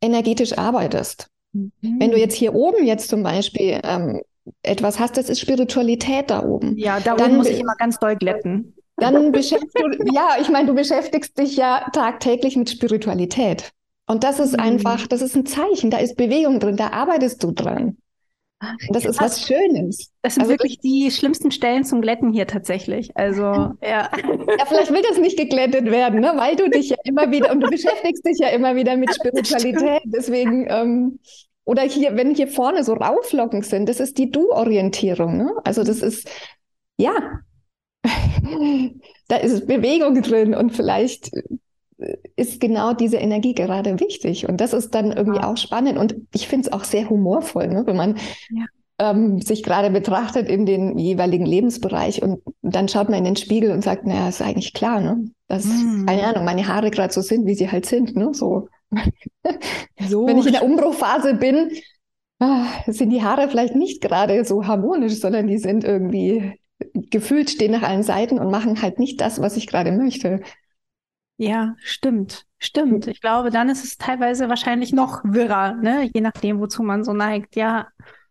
energetisch arbeitest. Mhm. Wenn du jetzt hier oben jetzt zum Beispiel ähm, etwas hast, das ist Spiritualität da oben. Ja, da oben muss ich immer ganz doll glätten. Dann beschäftigst du, ja, ich meine, du beschäftigst dich ja tagtäglich mit Spiritualität. Und das ist mhm. einfach, das ist ein Zeichen, da ist Bewegung drin, da arbeitest du dran. Und das ist was Schönes. Das sind also wirklich das, die schlimmsten Stellen zum Glätten hier tatsächlich. Also, ja. Ja, vielleicht will das nicht geglättet werden, ne? weil du dich ja immer wieder, und du beschäftigst dich ja immer wieder mit Spiritualität. Deswegen, ähm, oder hier, wenn hier vorne so Rauflocken sind, das ist die Du-Orientierung. Ne? Also das ist, ja, da ist Bewegung drin und vielleicht ist genau diese Energie gerade wichtig. Und das ist dann irgendwie ja. auch spannend. Und ich finde es auch sehr humorvoll, ne? wenn man ja. ähm, sich gerade betrachtet in den jeweiligen Lebensbereich und dann schaut man in den Spiegel und sagt, naja, ist eigentlich klar, ne? dass, mm. keine Ahnung, meine Haare gerade so sind, wie sie halt sind. Ne? So. so. Wenn ich in der Umbruchphase bin, ah, sind die Haare vielleicht nicht gerade so harmonisch, sondern die sind irgendwie gefühlt stehen nach allen Seiten und machen halt nicht das, was ich gerade möchte. Ja, stimmt. Stimmt. Ich glaube, dann ist es teilweise wahrscheinlich noch wirrer, ne? je nachdem, wozu man so neigt. Ja.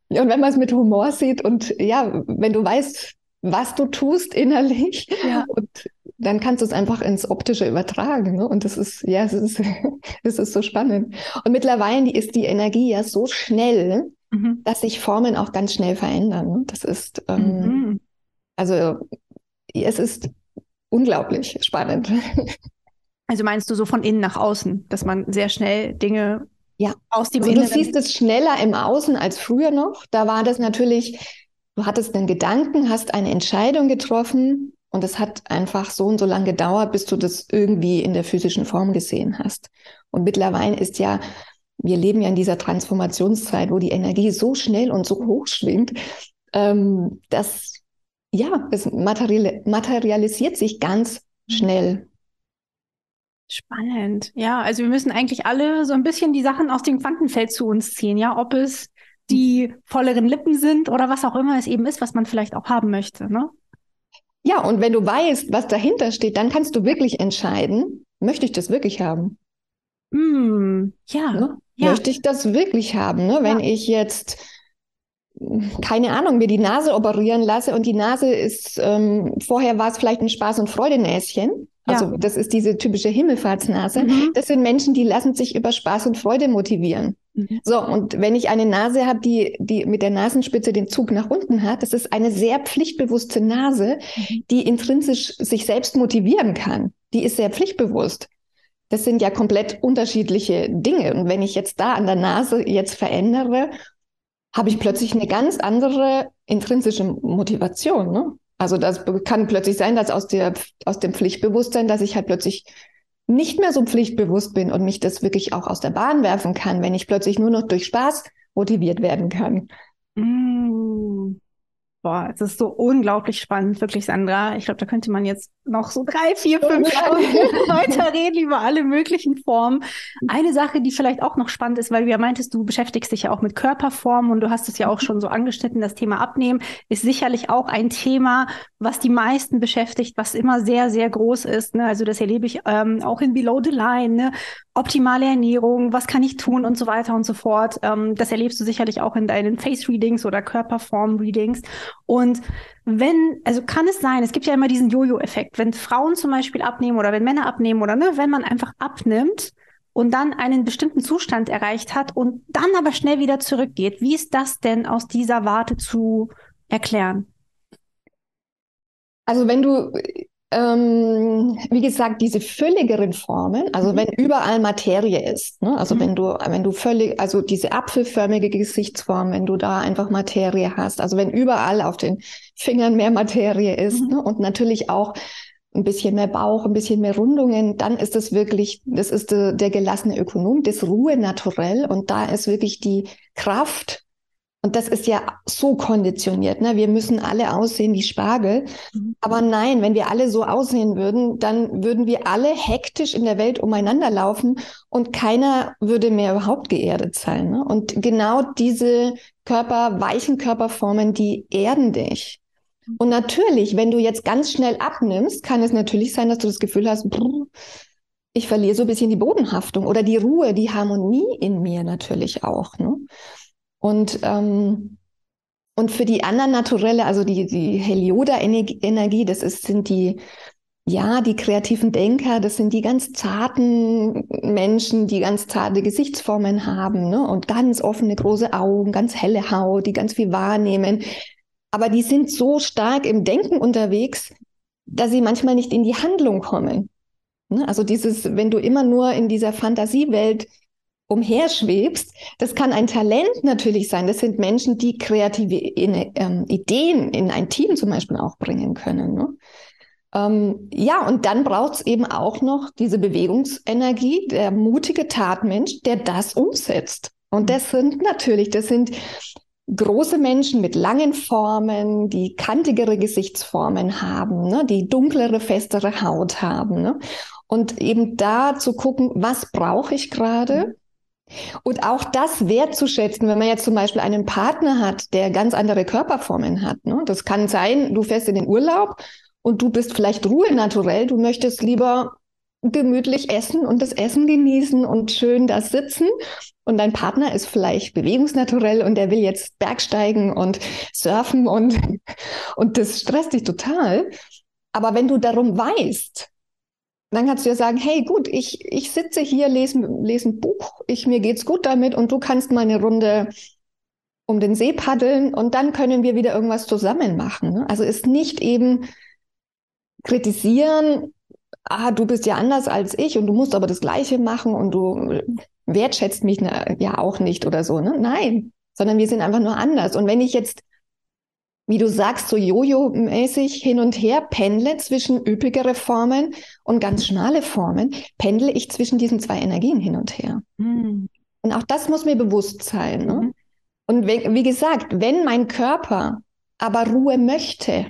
Und wenn man es mit Humor sieht und ja, wenn du weißt, was du tust innerlich, ja. und dann kannst du es einfach ins Optische übertragen. Ne? Und das ist, ja, es ist, es ist so spannend. Und mittlerweile ist die Energie ja so schnell, mhm. dass sich Formen auch ganz schnell verändern. Ne? Das ist, ähm, mhm. also es ist unglaublich spannend. Also meinst du so von innen nach außen, dass man sehr schnell Dinge ja. aus dem also Inneren... Du siehst es schneller im Außen als früher noch. Da war das natürlich, du hattest einen Gedanken, hast eine Entscheidung getroffen und es hat einfach so und so lange gedauert, bis du das irgendwie in der physischen Form gesehen hast. Und mittlerweile ist ja, wir leben ja in dieser Transformationszeit, wo die Energie so schnell und so hoch schwingt, ähm, dass ja, es materialisiert sich ganz schnell. Spannend. Ja, also wir müssen eigentlich alle so ein bisschen die Sachen aus dem Quantenfeld zu uns ziehen, ja, ob es die volleren Lippen sind oder was auch immer es eben ist, was man vielleicht auch haben möchte, ne? Ja, und wenn du weißt, was dahinter steht, dann kannst du wirklich entscheiden, möchte ich das wirklich haben? Mm, ja, ne? ja. Möchte ich das wirklich haben? Ne? Wenn ich jetzt keine Ahnung, mir die Nase operieren lasse und die Nase ist, ähm, vorher war es vielleicht ein Spaß- und Freudenäschen. Also ja. das ist diese typische Himmelfahrtsnase. Mhm. Das sind Menschen, die lassen sich über Spaß und Freude motivieren. Mhm. So, und wenn ich eine Nase habe, die, die mit der Nasenspitze den Zug nach unten hat, das ist eine sehr pflichtbewusste Nase, mhm. die intrinsisch sich selbst motivieren kann. Die ist sehr pflichtbewusst. das sind ja komplett unterschiedliche Dinge. Und wenn ich jetzt da an der Nase jetzt verändere, habe ich plötzlich eine ganz andere intrinsische Motivation. Ne? Also das kann plötzlich sein, dass aus, der, aus dem Pflichtbewusstsein, dass ich halt plötzlich nicht mehr so pflichtbewusst bin und mich das wirklich auch aus der Bahn werfen kann, wenn ich plötzlich nur noch durch Spaß motiviert werden kann. Mm. Boah, es ist so unglaublich spannend, wirklich, Sandra. Ich glaube, da könnte man jetzt noch so drei, vier, fünf Stunden weiterreden über alle möglichen Formen. Eine Sache, die vielleicht auch noch spannend ist, weil du ja meintest, du beschäftigst dich ja auch mit Körperformen und du hast es ja auch schon so angeschnitten, das Thema Abnehmen ist sicherlich auch ein Thema, was die meisten beschäftigt, was immer sehr, sehr groß ist. Ne? Also das erlebe ich ähm, auch in Below the Line. Ne? Optimale Ernährung, was kann ich tun und so weiter und so fort. Ähm, das erlebst du sicherlich auch in deinen Face-Readings oder Körperform-Readings. Und wenn, also kann es sein, es gibt ja immer diesen Jojo-Effekt, wenn Frauen zum Beispiel abnehmen oder wenn Männer abnehmen oder ne, wenn man einfach abnimmt und dann einen bestimmten Zustand erreicht hat und dann aber schnell wieder zurückgeht. Wie ist das denn aus dieser Warte zu erklären? Also wenn du ähm, wie gesagt, diese fülligeren Formen, also mhm. wenn überall Materie ist, ne? also mhm. wenn du, wenn du völlig, also diese apfelförmige Gesichtsform, wenn du da einfach Materie hast, also wenn überall auf den Fingern mehr Materie ist mhm. ne? und natürlich auch ein bisschen mehr Bauch, ein bisschen mehr Rundungen, dann ist es wirklich, das ist de, der gelassene Ökonom, das Ruhe naturell und da ist wirklich die Kraft und das ist ja so konditioniert. Ne? Wir müssen alle aussehen wie Spargel. Mhm. Aber nein, wenn wir alle so aussehen würden, dann würden wir alle hektisch in der Welt umeinander laufen und keiner würde mehr überhaupt geerdet sein. Ne? Und genau diese Körper, weichen Körperformen, die erden dich. Und natürlich, wenn du jetzt ganz schnell abnimmst, kann es natürlich sein, dass du das Gefühl hast, brr, ich verliere so ein bisschen die Bodenhaftung oder die Ruhe, die Harmonie in mir natürlich auch. Ne? Und, ähm, und für die anderen Naturelle, also die, die Helioda-Energie, das ist, sind die, ja, die kreativen Denker, das sind die ganz zarten Menschen, die ganz zarte Gesichtsformen haben ne? und ganz offene, große Augen, ganz helle Haut, die ganz viel wahrnehmen. Aber die sind so stark im Denken unterwegs, dass sie manchmal nicht in die Handlung kommen. Ne? Also dieses, wenn du immer nur in dieser Fantasiewelt umherschwebst. Das kann ein Talent natürlich sein. Das sind Menschen, die kreative ähm, Ideen in ein Team zum Beispiel auch bringen können. Ne? Ähm, ja, und dann braucht es eben auch noch diese Bewegungsenergie, der mutige Tatmensch, der das umsetzt. Und das sind natürlich, das sind große Menschen mit langen Formen, die kantigere Gesichtsformen haben, ne? die dunklere, festere Haut haben. Ne? Und eben da zu gucken, was brauche ich gerade? Und auch das wertzuschätzen, wenn man jetzt zum Beispiel einen Partner hat, der ganz andere Körperformen hat. Ne? Das kann sein, du fährst in den Urlaub und du bist vielleicht Ruhe naturell, du möchtest lieber gemütlich essen und das Essen genießen und schön da sitzen. Und dein Partner ist vielleicht bewegungsnaturell und der will jetzt Bergsteigen und surfen und, und das stresst dich total. Aber wenn du darum weißt, dann kannst du ja sagen, hey gut, ich, ich sitze hier, lese, lese ein Buch, ich, mir geht's gut damit und du kannst mal eine Runde um den See paddeln und dann können wir wieder irgendwas zusammen machen. Ne? Also ist nicht eben kritisieren, ah, du bist ja anders als ich und du musst aber das Gleiche machen und du wertschätzt mich ja auch nicht oder so. Ne? Nein, sondern wir sind einfach nur anders. Und wenn ich jetzt wie du sagst, so Jojo-mäßig hin und her pendle zwischen üppigere Formen und ganz schmale Formen, pendle ich zwischen diesen zwei Energien hin und her. Mhm. Und auch das muss mir bewusst sein. Ne? Mhm. Und wie, wie gesagt, wenn mein Körper aber Ruhe möchte,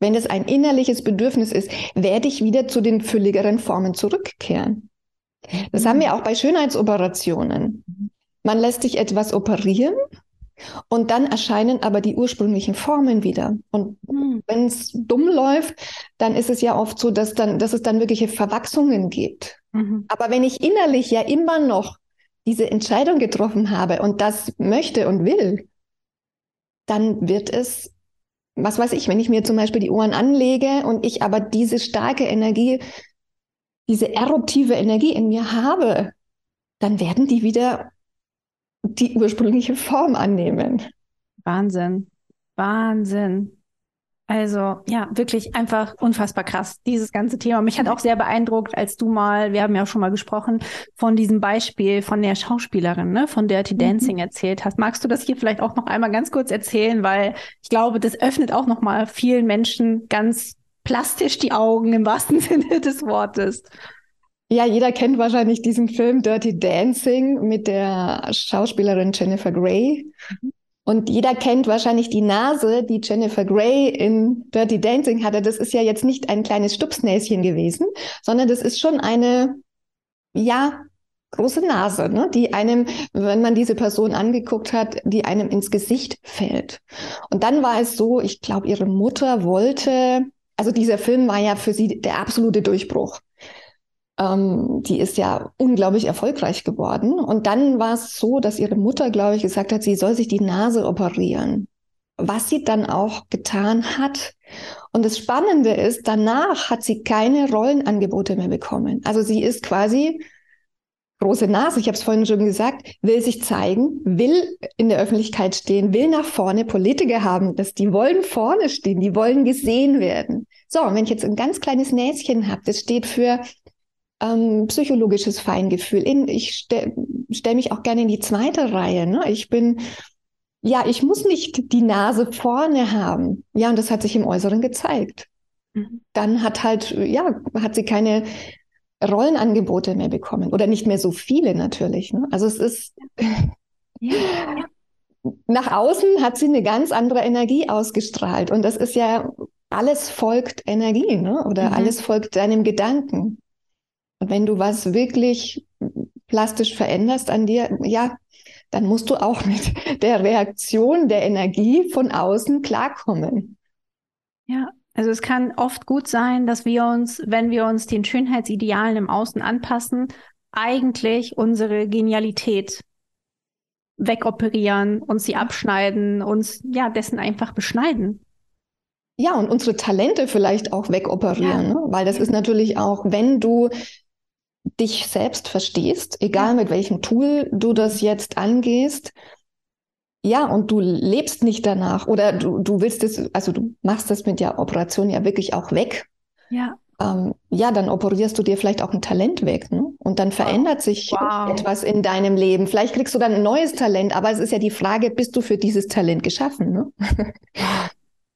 wenn es ein innerliches Bedürfnis ist, werde ich wieder zu den fülligeren Formen zurückkehren. Das mhm. haben wir auch bei Schönheitsoperationen. Mhm. Man lässt sich etwas operieren und dann erscheinen aber die ursprünglichen Formen wieder. Und mhm. wenn es dumm läuft, dann ist es ja oft so, dass, dann, dass es dann wirkliche Verwachsungen gibt. Mhm. Aber wenn ich innerlich ja immer noch diese Entscheidung getroffen habe und das möchte und will, dann wird es, was weiß ich, wenn ich mir zum Beispiel die Ohren anlege und ich aber diese starke Energie, diese eruptive Energie in mir habe, dann werden die wieder die ursprüngliche Form annehmen. Wahnsinn. Wahnsinn. Also ja, wirklich einfach unfassbar krass, dieses ganze Thema. Mich hat auch sehr beeindruckt, als du mal, wir haben ja auch schon mal gesprochen, von diesem Beispiel von der Schauspielerin, ne, von Dirty mhm. Dancing mhm. erzählt hast. Magst du das hier vielleicht auch noch einmal ganz kurz erzählen? Weil ich glaube, das öffnet auch noch mal vielen Menschen ganz plastisch die Augen im wahrsten Sinne des Wortes. Ja, jeder kennt wahrscheinlich diesen Film Dirty Dancing mit der Schauspielerin Jennifer Grey. Und jeder kennt wahrscheinlich die Nase, die Jennifer Grey in Dirty Dancing hatte. Das ist ja jetzt nicht ein kleines Stupsnäschen gewesen, sondern das ist schon eine, ja, große Nase, ne? die einem, wenn man diese Person angeguckt hat, die einem ins Gesicht fällt. Und dann war es so, ich glaube, ihre Mutter wollte, also dieser Film war ja für sie der absolute Durchbruch. Ähm, die ist ja unglaublich erfolgreich geworden. Und dann war es so, dass ihre Mutter, glaube ich, gesagt hat, sie soll sich die Nase operieren. Was sie dann auch getan hat. Und das Spannende ist, danach hat sie keine Rollenangebote mehr bekommen. Also sie ist quasi große Nase, ich habe es vorhin schon gesagt, will sich zeigen, will in der Öffentlichkeit stehen, will nach vorne. Politiker haben das, die wollen vorne stehen, die wollen gesehen werden. So, und wenn ich jetzt ein ganz kleines Näschen habe, das steht für ähm, psychologisches Feingefühl. In, ich stelle stell mich auch gerne in die zweite Reihe. Ne? Ich bin, ja, ich muss nicht die Nase vorne haben. Ja, und das hat sich im Äußeren gezeigt. Mhm. Dann hat halt, ja, hat sie keine Rollenangebote mehr bekommen oder nicht mehr so viele natürlich. Ne? Also es ist ja. nach außen hat sie eine ganz andere Energie ausgestrahlt und das ist ja alles folgt Energie, ne? Oder mhm. alles folgt deinem Gedanken. Und wenn du was wirklich plastisch veränderst an dir, ja, dann musst du auch mit der Reaktion der Energie von außen klarkommen. Ja, also es kann oft gut sein, dass wir uns, wenn wir uns den Schönheitsidealen im Außen anpassen, eigentlich unsere Genialität wegoperieren, uns sie abschneiden, uns ja dessen einfach beschneiden. Ja, und unsere Talente vielleicht auch wegoperieren, ja. ne? weil das ist natürlich auch, wenn du dich selbst verstehst, egal mit welchem Tool du das jetzt angehst. Ja, und du lebst nicht danach oder du, du willst es, also du machst das mit der Operation ja wirklich auch weg. Ja. Ähm, ja, dann operierst du dir vielleicht auch ein Talent weg. Ne? Und dann verändert wow. sich wow. etwas in deinem Leben. Vielleicht kriegst du dann ein neues Talent, aber es ist ja die Frage, bist du für dieses Talent geschaffen? Ne?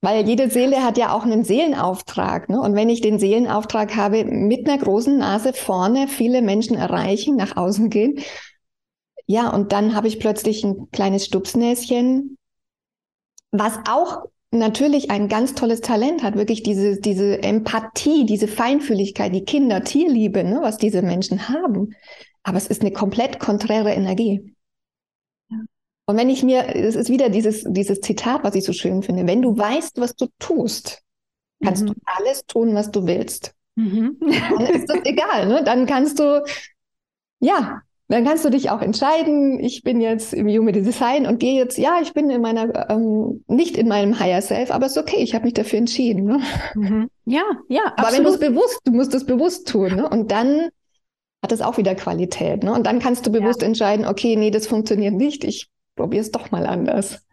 Weil jede Seele hat ja auch einen Seelenauftrag. Ne? Und wenn ich den Seelenauftrag habe, mit einer großen Nase vorne viele Menschen erreichen, nach außen gehen, ja, und dann habe ich plötzlich ein kleines Stupsnäschen, was auch natürlich ein ganz tolles Talent hat, wirklich diese, diese Empathie, diese Feinfühligkeit, die Kinder, Tierliebe, ne, was diese Menschen haben. Aber es ist eine komplett konträre Energie. Und wenn ich mir, es ist wieder dieses, dieses Zitat, was ich so schön finde, wenn du weißt, was du tust, kannst mhm. du alles tun, was du willst. Mhm. Dann ist das egal, ne? Dann kannst du, ja, dann kannst du dich auch entscheiden, ich bin jetzt im Human Design und gehe jetzt, ja, ich bin in meiner, ähm, nicht in meinem Higher Self, aber es ist okay, ich habe mich dafür entschieden. Ne? Mhm. Ja, ja. Aber absolut. wenn du es bewusst, du musst es bewusst tun, ne? Und dann hat es auch wieder Qualität, ne? Und dann kannst du bewusst ja. entscheiden, okay, nee, das funktioniert nicht, ich probier es doch mal anders.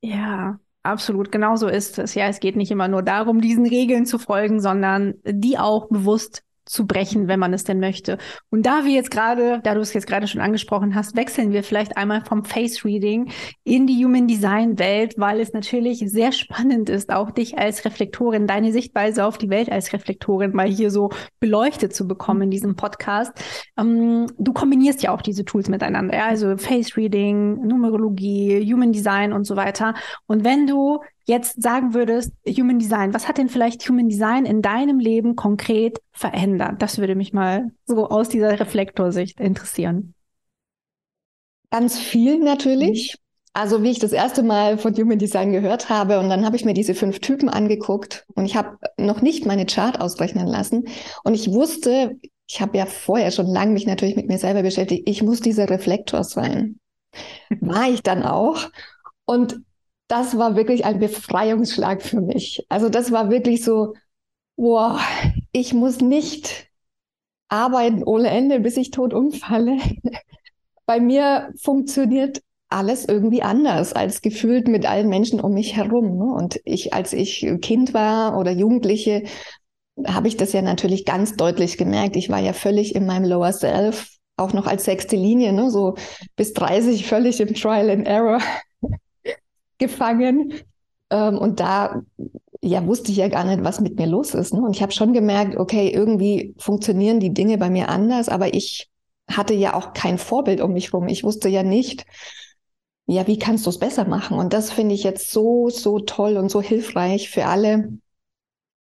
Ja, absolut. Genau so ist es. Ja, es geht nicht immer nur darum, diesen Regeln zu folgen, sondern die auch bewusst zu brechen, wenn man es denn möchte. Und da wir jetzt gerade, da du es jetzt gerade schon angesprochen hast, wechseln wir vielleicht einmal vom Face Reading in die Human Design Welt, weil es natürlich sehr spannend ist, auch dich als Reflektorin, deine Sichtweise auf die Welt als Reflektorin mal hier so beleuchtet zu bekommen in diesem Podcast. Ähm, du kombinierst ja auch diese Tools miteinander, ja? also Face Reading, Numerologie, Human Design und so weiter. Und wenn du jetzt sagen würdest, Human Design, was hat denn vielleicht Human Design in deinem Leben konkret verändert? Das würde mich mal so aus dieser Reflektorsicht interessieren. Ganz viel natürlich. Mhm. Also wie ich das erste Mal von Human Design gehört habe und dann habe ich mir diese fünf Typen angeguckt und ich habe noch nicht meine Chart ausrechnen lassen und ich wusste, ich habe ja vorher schon lange mich natürlich mit mir selber beschäftigt, ich muss dieser Reflektor sein. War ich dann auch und das war wirklich ein Befreiungsschlag für mich. Also das war wirklich so, wow, ich muss nicht arbeiten ohne Ende, bis ich tot umfalle. Bei mir funktioniert alles irgendwie anders als gefühlt mit allen Menschen um mich herum. Ne? Und ich, als ich Kind war oder Jugendliche, habe ich das ja natürlich ganz deutlich gemerkt. Ich war ja völlig in meinem Lower Self, auch noch als sechste Linie, ne? so bis 30 völlig im Trial and Error gefangen. Ähm, und da ja wusste ich ja gar nicht, was mit mir los ist. Ne? Und ich habe schon gemerkt, okay, irgendwie funktionieren die Dinge bei mir anders, aber ich hatte ja auch kein Vorbild um mich rum. Ich wusste ja nicht, ja, wie kannst du es besser machen? Und das finde ich jetzt so, so toll und so hilfreich für alle,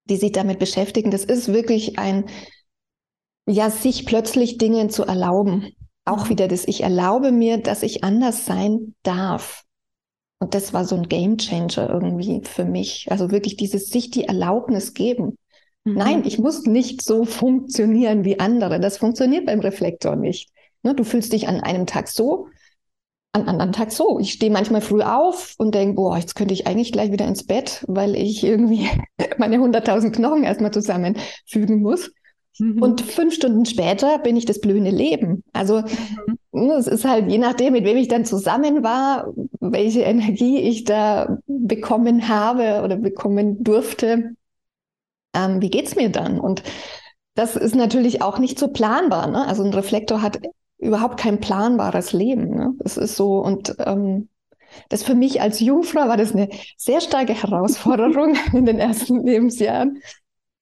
die sich damit beschäftigen. Das ist wirklich ein, ja, sich plötzlich Dinge zu erlauben. Auch mhm. wieder das, ich erlaube mir, dass ich anders sein darf. Und das war so ein Game Changer irgendwie für mich. Also wirklich dieses sich die Erlaubnis geben. Mhm. Nein, ich muss nicht so funktionieren wie andere. Das funktioniert beim Reflektor nicht. Ne, du fühlst dich an einem Tag so, an anderen Tag so. Ich stehe manchmal früh auf und denke, boah, jetzt könnte ich eigentlich gleich wieder ins Bett, weil ich irgendwie meine 100.000 Knochen erstmal zusammenfügen muss. Mhm. Und fünf Stunden später bin ich das blühende Leben. Also mhm. Es ist halt je nachdem, mit wem ich dann zusammen war, welche Energie ich da bekommen habe oder bekommen durfte, ähm, wie geht's mir dann? Und das ist natürlich auch nicht so planbar. Ne? Also ein Reflektor hat überhaupt kein planbares Leben. Ne? Das ist so und ähm, das für mich als Jungfrau war das eine sehr starke Herausforderung in den ersten Lebensjahren.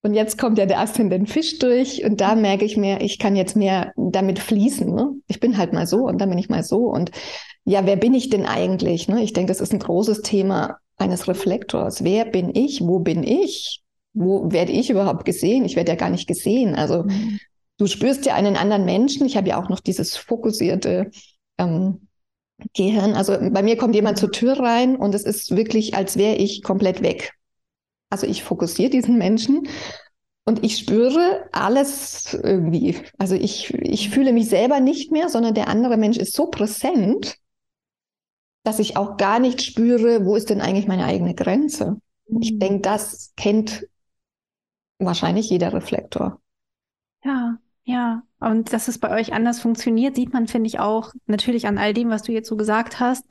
Und jetzt kommt ja der Aszendent Fisch durch und da merke ich mir, ich kann jetzt mehr damit fließen. Ne? Ich bin halt mal so und dann bin ich mal so. Und ja, wer bin ich denn eigentlich? Ne? Ich denke, das ist ein großes Thema eines Reflektors. Wer bin ich? Wo bin ich? Wo werde ich überhaupt gesehen? Ich werde ja gar nicht gesehen. Also mhm du spürst ja einen anderen Menschen. Ich habe ja auch noch dieses fokussierte ähm, Gehirn. Also bei mir kommt jemand zur Tür rein und es ist wirklich, als wäre ich komplett weg. Also ich fokussiere diesen Menschen und ich spüre alles irgendwie. Also ich, ich fühle mich selber nicht mehr, sondern der andere Mensch ist so präsent, dass ich auch gar nicht spüre, wo ist denn eigentlich meine eigene Grenze. Ich mhm. denke, das kennt wahrscheinlich jeder Reflektor. Ja, ja, und dass es bei euch anders funktioniert, sieht man, finde ich, auch natürlich an all dem, was du jetzt so gesagt hast.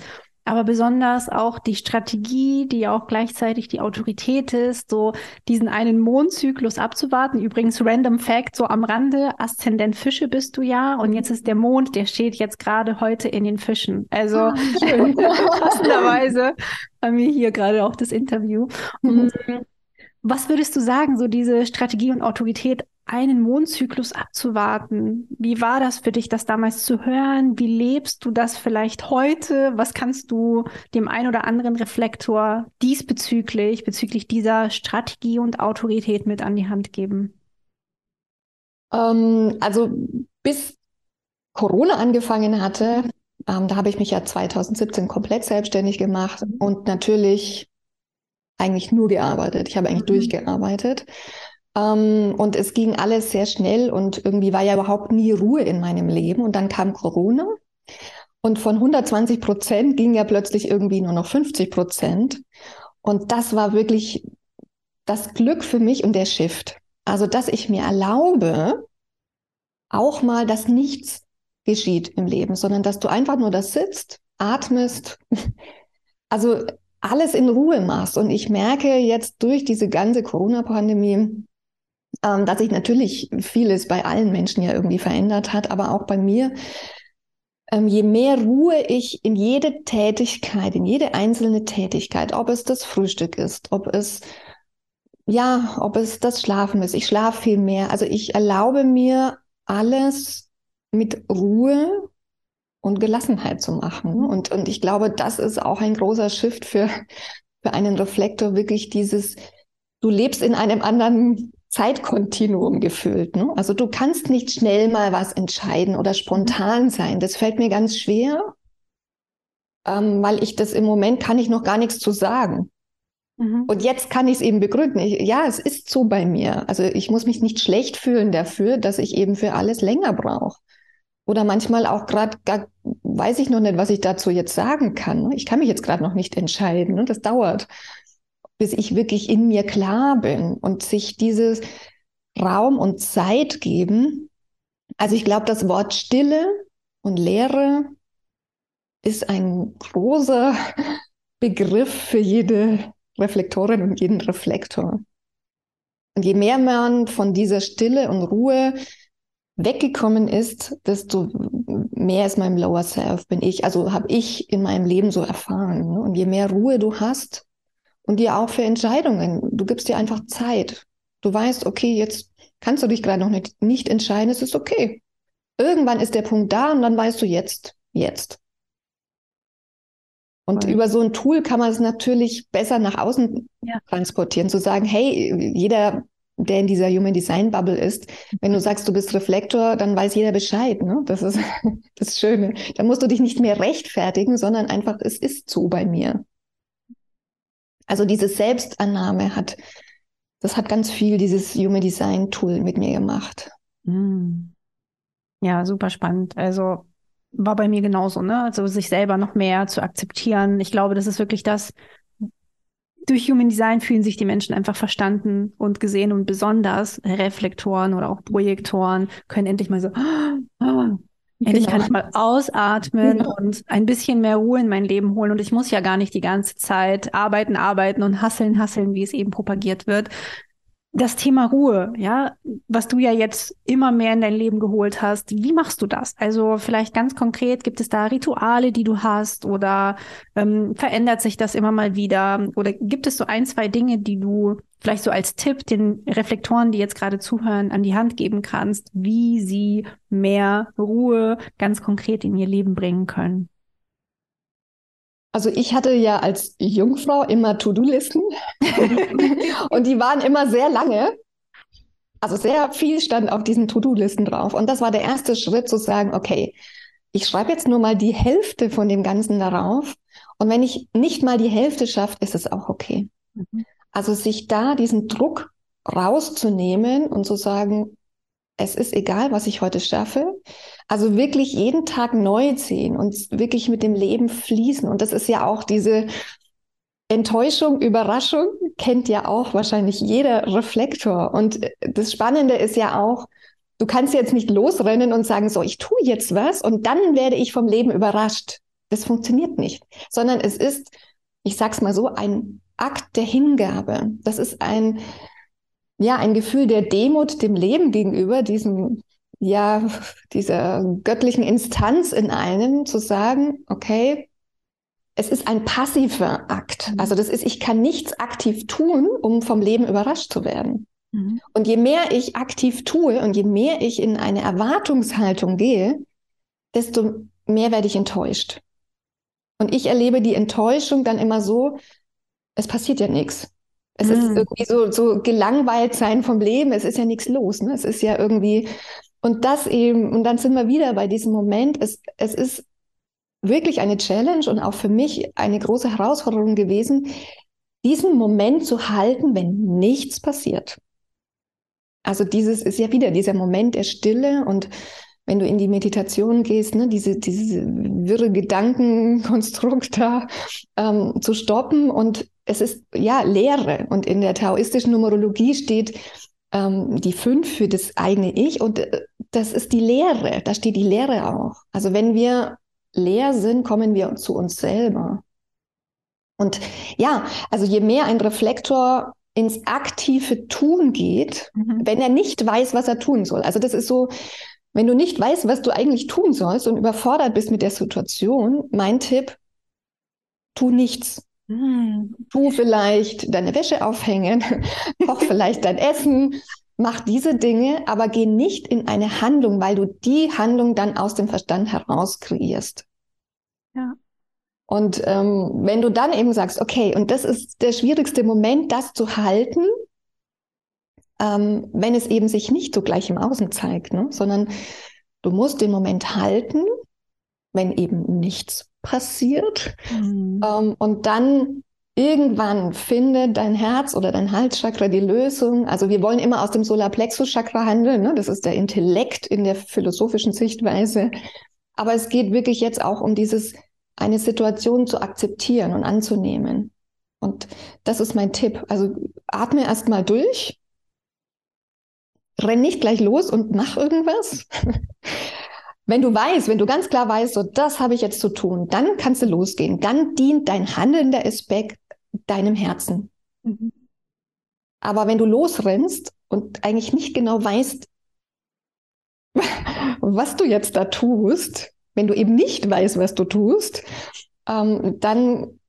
Aber besonders auch die Strategie, die ja auch gleichzeitig die Autorität ist, so diesen einen Mondzyklus abzuwarten. Übrigens, random Fact, so am Rande, Aszendent Fische bist du ja. Und jetzt ist der Mond, der steht jetzt gerade heute in den Fischen. Also ah, passenderweise haben wir hier gerade auch das Interview. Mhm. Was würdest du sagen, so diese Strategie und Autorität einen Mondzyklus abzuwarten. Wie war das für dich, das damals zu hören? Wie lebst du das vielleicht heute? Was kannst du dem ein oder anderen Reflektor diesbezüglich, bezüglich dieser Strategie und Autorität mit an die Hand geben? Ähm, also bis Corona angefangen hatte, ähm, da habe ich mich ja 2017 komplett selbstständig gemacht und natürlich eigentlich nur gearbeitet. Ich habe eigentlich mhm. durchgearbeitet. Ähm, und es ging alles sehr schnell und irgendwie war ja überhaupt nie Ruhe in meinem Leben. Und dann kam Corona. Und von 120 Prozent ging ja plötzlich irgendwie nur noch 50 Prozent. Und das war wirklich das Glück für mich und der Shift. Also, dass ich mir erlaube, auch mal, dass nichts geschieht im Leben, sondern dass du einfach nur da sitzt, atmest, also alles in Ruhe machst. Und ich merke jetzt durch diese ganze Corona-Pandemie, ähm, dass sich natürlich vieles bei allen Menschen ja irgendwie verändert hat, aber auch bei mir. Ähm, je mehr Ruhe ich in jede Tätigkeit, in jede einzelne Tätigkeit, ob es das Frühstück ist, ob es ja, ob es das Schlafen ist. Ich schlafe viel mehr. Also ich erlaube mir alles mit Ruhe und Gelassenheit zu machen. Mhm. Und, und ich glaube, das ist auch ein großer Shift für, für einen Reflektor, wirklich dieses, du lebst in einem anderen Zeitkontinuum gefühlt. Ne? Also du kannst nicht schnell mal was entscheiden oder spontan sein. Das fällt mir ganz schwer, ähm, weil ich das im Moment kann ich noch gar nichts zu sagen. Mhm. Und jetzt kann ich es eben begründen. Ich, ja, es ist so bei mir. Also ich muss mich nicht schlecht fühlen dafür, dass ich eben für alles länger brauche. Oder manchmal auch gerade weiß ich noch nicht, was ich dazu jetzt sagen kann. Ich kann mich jetzt gerade noch nicht entscheiden. Ne? Das dauert bis ich wirklich in mir klar bin und sich dieses Raum und Zeit geben. Also ich glaube, das Wort Stille und Leere ist ein großer Begriff für jede Reflektorin und jeden Reflektor. Und je mehr man von dieser Stille und Ruhe weggekommen ist, desto mehr ist meinem Lower Self bin ich, also habe ich in meinem Leben so erfahren. Ne? Und je mehr Ruhe du hast und dir auch für Entscheidungen, du gibst dir einfach Zeit. Du weißt, okay, jetzt kannst du dich gerade noch nicht, nicht entscheiden, es ist okay. Irgendwann ist der Punkt da und dann weißt du jetzt, jetzt. Und über so ein Tool kann man es natürlich besser nach außen ja. transportieren, zu sagen, hey, jeder, der in dieser Human Design Bubble ist, wenn du sagst, du bist Reflektor, dann weiß jeder Bescheid. Ne? Das ist das Schöne. Da musst du dich nicht mehr rechtfertigen, sondern einfach, es ist so bei mir. Also diese Selbstannahme hat, das hat ganz viel dieses Human Design Tool mit mir gemacht. Hm. Ja, super spannend. Also war bei mir genauso, ne? Also sich selber noch mehr zu akzeptieren. Ich glaube, das ist wirklich das. Durch Human Design fühlen sich die Menschen einfach verstanden und gesehen und besonders Reflektoren oder auch Projektoren können endlich mal so, oh, endlich kann ich genau. mal ausatmen genau. und ein bisschen mehr Ruhe in mein Leben holen. Und ich muss ja gar nicht die ganze Zeit arbeiten, arbeiten und hasseln, hasseln, wie es eben propagiert wird, das Thema Ruhe, ja, was du ja jetzt immer mehr in dein Leben geholt hast, wie machst du das? Also vielleicht ganz konkret, gibt es da Rituale, die du hast oder ähm, verändert sich das immer mal wieder? Oder gibt es so ein, zwei Dinge, die du vielleicht so als Tipp den Reflektoren, die jetzt gerade zuhören, an die Hand geben kannst, wie sie mehr Ruhe ganz konkret in ihr Leben bringen können? Also ich hatte ja als Jungfrau immer To-Do-Listen und die waren immer sehr lange. Also sehr viel stand auf diesen To-Do-Listen drauf. Und das war der erste Schritt zu sagen, okay, ich schreibe jetzt nur mal die Hälfte von dem Ganzen darauf. Und wenn ich nicht mal die Hälfte schaffe, ist es auch okay. Mhm. Also sich da diesen Druck rauszunehmen und zu sagen, es ist egal, was ich heute schaffe. Also wirklich jeden Tag neu sehen und wirklich mit dem Leben fließen. Und das ist ja auch diese Enttäuschung, Überraschung, kennt ja auch wahrscheinlich jeder Reflektor. Und das Spannende ist ja auch, du kannst jetzt nicht losrennen und sagen, so, ich tue jetzt was und dann werde ich vom Leben überrascht. Das funktioniert nicht, sondern es ist, ich sag's mal so, ein Akt der Hingabe. Das ist ein, ja, ein Gefühl der Demut dem Leben gegenüber, diesem, ja, dieser göttlichen Instanz in einem, zu sagen, okay, es ist ein passiver Akt. Mhm. Also das ist, ich kann nichts aktiv tun, um vom Leben überrascht zu werden. Mhm. Und je mehr ich aktiv tue und je mehr ich in eine Erwartungshaltung gehe, desto mehr werde ich enttäuscht. Und ich erlebe die Enttäuschung dann immer so, es passiert ja nichts. Es mhm. ist irgendwie so, so gelangweilt sein vom Leben. Es ist ja nichts los. Ne? Es ist ja irgendwie, und das eben, und dann sind wir wieder bei diesem Moment. Es, es ist wirklich eine Challenge und auch für mich eine große Herausforderung gewesen, diesen Moment zu halten, wenn nichts passiert. Also dieses ist ja wieder dieser Moment der Stille und wenn du in die Meditation gehst, ne, diese, diese wirre Gedankenkonstrukt da ähm, zu stoppen und es ist ja Lehre. Und in der taoistischen Numerologie steht ähm, die fünf für das eigene Ich und äh, das ist die Lehre. Da steht die Lehre auch. Also wenn wir leer sind, kommen wir zu uns selber. Und ja, also je mehr ein Reflektor ins aktive Tun geht, mhm. wenn er nicht weiß, was er tun soll. Also das ist so, wenn du nicht weißt, was du eigentlich tun sollst und überfordert bist mit der Situation, mein Tipp, tu nichts. Hm. Tu vielleicht deine Wäsche aufhängen, koch vielleicht dein Essen, mach diese Dinge, aber geh nicht in eine Handlung, weil du die Handlung dann aus dem Verstand heraus kreierst. Ja. Und ähm, wenn du dann eben sagst, okay, und das ist der schwierigste Moment, das zu halten, ähm, wenn es eben sich nicht so gleich im Außen zeigt, ne? sondern du musst den Moment halten, wenn eben nichts passiert. Mhm. Ähm, und dann irgendwann findet dein Herz oder dein Halschakra die Lösung. Also wir wollen immer aus dem Solarplexus-Chakra handeln. Ne? Das ist der Intellekt in der philosophischen Sichtweise. Aber es geht wirklich jetzt auch um dieses, eine Situation zu akzeptieren und anzunehmen. Und das ist mein Tipp. Also atme erst mal durch. Renn nicht gleich los und mach irgendwas, Wenn du weißt, wenn du ganz klar weißt, so das habe ich jetzt zu tun, dann kannst du losgehen. Dann dient dein handelnder Aspekt deinem Herzen. Mhm. Aber wenn du losrennst und eigentlich nicht genau weißt, was du jetzt da tust, wenn du eben nicht weißt, was du tust, ähm, dann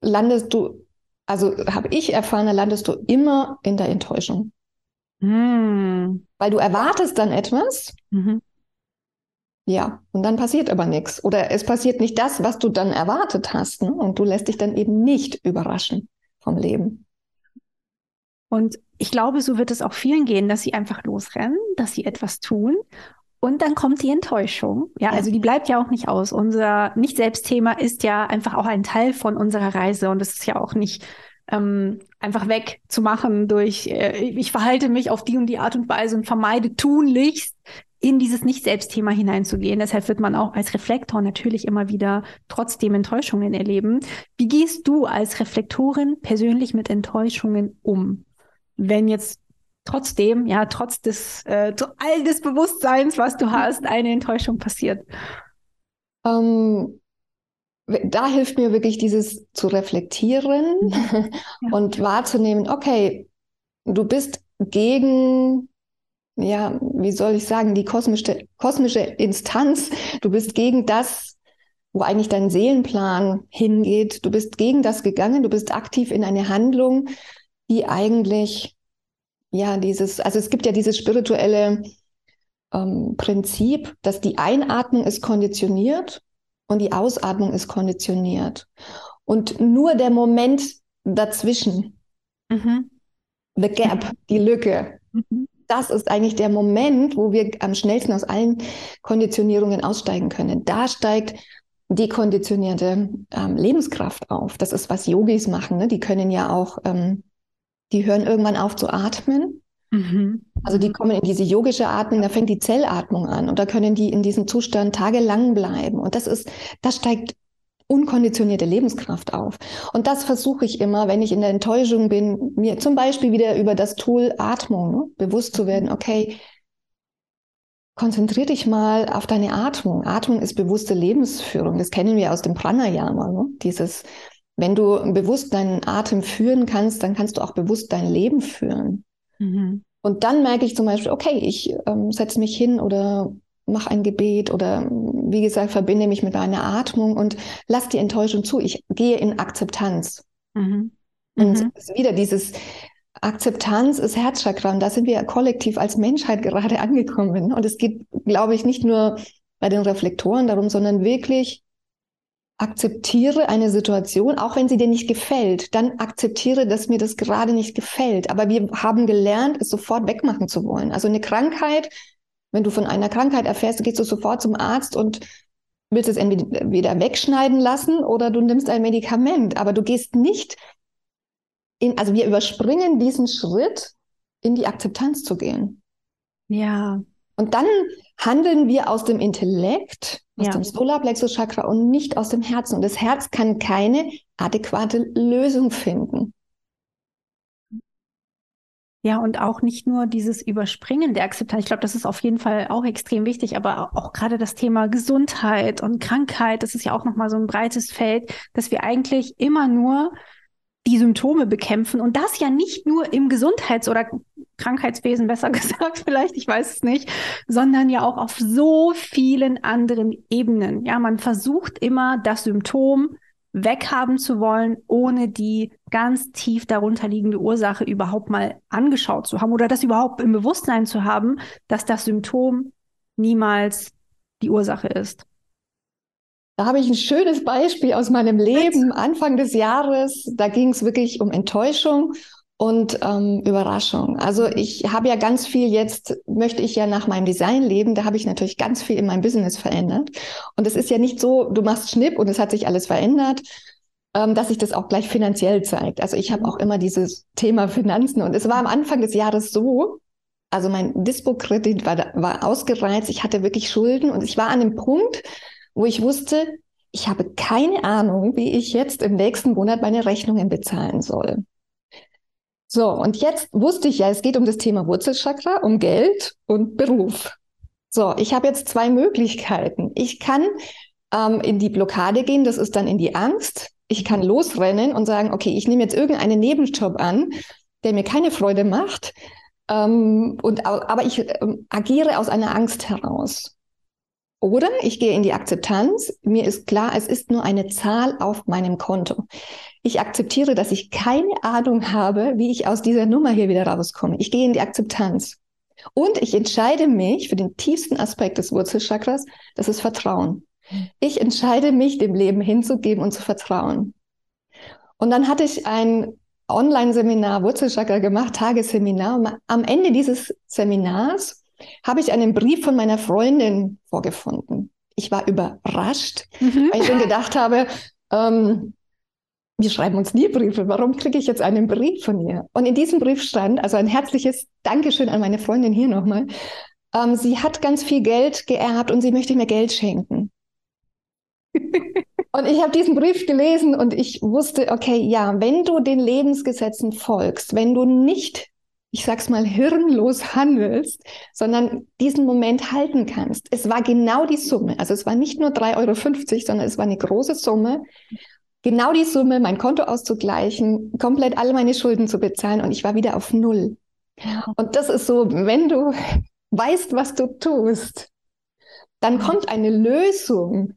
landest du, also habe ich erfahren, dann landest du immer in der Enttäuschung. Mhm. Weil du erwartest dann etwas. Mhm. Ja, und dann passiert aber nichts. Oder es passiert nicht das, was du dann erwartet hast. Ne? Und du lässt dich dann eben nicht überraschen vom Leben. Und ich glaube, so wird es auch vielen gehen, dass sie einfach losrennen, dass sie etwas tun und dann kommt die Enttäuschung. Ja, ja, also die bleibt ja auch nicht aus. Unser Nicht-Selbst-Thema ist ja einfach auch ein Teil von unserer Reise und es ist ja auch nicht ähm, einfach wegzumachen durch, äh, ich verhalte mich auf die und die Art und Weise und vermeide tunlichst in dieses Nicht-Selbst-Thema hineinzugehen. Deshalb wird man auch als Reflektor natürlich immer wieder trotzdem Enttäuschungen erleben. Wie gehst du als Reflektorin persönlich mit Enttäuschungen um? Wenn jetzt trotzdem, ja, trotz des, äh, all des Bewusstseins, was du hast, eine Enttäuschung passiert? Ähm, da hilft mir wirklich dieses zu reflektieren ja. und wahrzunehmen, okay, du bist gegen ja, wie soll ich sagen, die kosmische, kosmische Instanz. Du bist gegen das, wo eigentlich dein Seelenplan hingeht. Du bist gegen das gegangen. Du bist aktiv in eine Handlung, die eigentlich, ja, dieses, also es gibt ja dieses spirituelle ähm, Prinzip, dass die Einatmung ist konditioniert und die Ausatmung ist konditioniert. Und nur der Moment dazwischen, mhm. the gap, die Lücke, mhm das ist eigentlich der Moment, wo wir am schnellsten aus allen Konditionierungen aussteigen können. Da steigt die konditionierte ähm, Lebenskraft auf. Das ist, was Yogis machen. Ne? Die können ja auch, ähm, die hören irgendwann auf zu atmen. Mhm. Also die kommen in diese yogische Atmung, da fängt die Zellatmung an und da können die in diesem Zustand tagelang bleiben. Und das ist, das steigt unkonditionierte Lebenskraft auf. Und das versuche ich immer, wenn ich in der Enttäuschung bin, mir zum Beispiel wieder über das Tool Atmung ne, bewusst zu werden, okay, konzentrier dich mal auf deine Atmung. Atmung ist bewusste Lebensführung. Das kennen wir aus dem Pranayama. Ne? Dieses, wenn du bewusst deinen Atem führen kannst, dann kannst du auch bewusst dein Leben führen. Mhm. Und dann merke ich zum Beispiel, okay, ich ähm, setze mich hin oder mach ein Gebet oder wie gesagt, verbinde mich mit deiner Atmung und lass die Enttäuschung zu. Ich gehe in Akzeptanz. Mhm. Und mhm. wieder dieses Akzeptanz ist Herzchakra und da sind wir kollektiv als Menschheit gerade angekommen. Und es geht, glaube ich, nicht nur bei den Reflektoren darum, sondern wirklich akzeptiere eine Situation, auch wenn sie dir nicht gefällt, dann akzeptiere, dass mir das gerade nicht gefällt. Aber wir haben gelernt, es sofort wegmachen zu wollen. Also eine Krankheit wenn du von einer Krankheit erfährst, gehst du sofort zum Arzt und willst es entweder wegschneiden lassen oder du nimmst ein Medikament. Aber du gehst nicht in, also wir überspringen diesen Schritt, in die Akzeptanz zu gehen. Ja. Und dann handeln wir aus dem Intellekt, aus ja. dem Solarplexus Chakra und nicht aus dem Herzen. Und das Herz kann keine adäquate Lösung finden. Ja, und auch nicht nur dieses Überspringen der Akzeptanz. Ich glaube, das ist auf jeden Fall auch extrem wichtig, aber auch gerade das Thema Gesundheit und Krankheit, das ist ja auch nochmal so ein breites Feld, dass wir eigentlich immer nur die Symptome bekämpfen und das ja nicht nur im Gesundheits- oder Krankheitswesen, besser gesagt vielleicht, ich weiß es nicht, sondern ja auch auf so vielen anderen Ebenen. Ja, man versucht immer das Symptom weghaben zu wollen, ohne die ganz tief darunter liegende Ursache überhaupt mal angeschaut zu haben oder das überhaupt im Bewusstsein zu haben, dass das Symptom niemals die Ursache ist. Da habe ich ein schönes Beispiel aus meinem Leben. Anfang des Jahres, da ging es wirklich um Enttäuschung und ähm, Überraschung. Also ich habe ja ganz viel jetzt, möchte ich ja nach meinem Design leben, da habe ich natürlich ganz viel in meinem Business verändert. Und es ist ja nicht so, du machst Schnipp und es hat sich alles verändert, ähm, dass sich das auch gleich finanziell zeigt. Also ich habe auch immer dieses Thema Finanzen und es war am Anfang des Jahres so, also mein Dispo-Kredit war, war ausgereizt, ich hatte wirklich Schulden und ich war an dem Punkt, wo ich wusste, ich habe keine Ahnung, wie ich jetzt im nächsten Monat meine Rechnungen bezahlen soll. So, und jetzt wusste ich ja, es geht um das Thema Wurzelchakra, um Geld und Beruf. So, ich habe jetzt zwei Möglichkeiten. Ich kann ähm, in die Blockade gehen, das ist dann in die Angst. Ich kann losrennen und sagen, okay, ich nehme jetzt irgendeinen Nebenjob an, der mir keine Freude macht, ähm, und, aber ich ähm, agiere aus einer Angst heraus. Oder ich gehe in die Akzeptanz. Mir ist klar, es ist nur eine Zahl auf meinem Konto. Ich akzeptiere, dass ich keine Ahnung habe, wie ich aus dieser Nummer hier wieder rauskomme. Ich gehe in die Akzeptanz. Und ich entscheide mich für den tiefsten Aspekt des Wurzelchakras, das ist Vertrauen. Ich entscheide mich, dem Leben hinzugeben und zu vertrauen. Und dann hatte ich ein Online-Seminar Wurzelchakra gemacht, Tagesseminar. Und am Ende dieses Seminars habe ich einen Brief von meiner Freundin vorgefunden. Ich war überrascht, mhm. weil ich schon gedacht habe, ähm, wir schreiben uns nie Briefe. Warum kriege ich jetzt einen Brief von ihr? Und in diesem Brief stand, also ein herzliches Dankeschön an meine Freundin hier nochmal. Ähm, sie hat ganz viel Geld geerbt und sie möchte mir Geld schenken. und ich habe diesen Brief gelesen und ich wusste, okay, ja, wenn du den Lebensgesetzen folgst, wenn du nicht, ich sag's mal, hirnlos handelst, sondern diesen Moment halten kannst. Es war genau die Summe. Also es war nicht nur 3,50 Euro, sondern es war eine große Summe genau die Summe, mein Konto auszugleichen, komplett alle meine Schulden zu bezahlen und ich war wieder auf Null. Und das ist so, wenn du weißt, was du tust, dann kommt eine Lösung.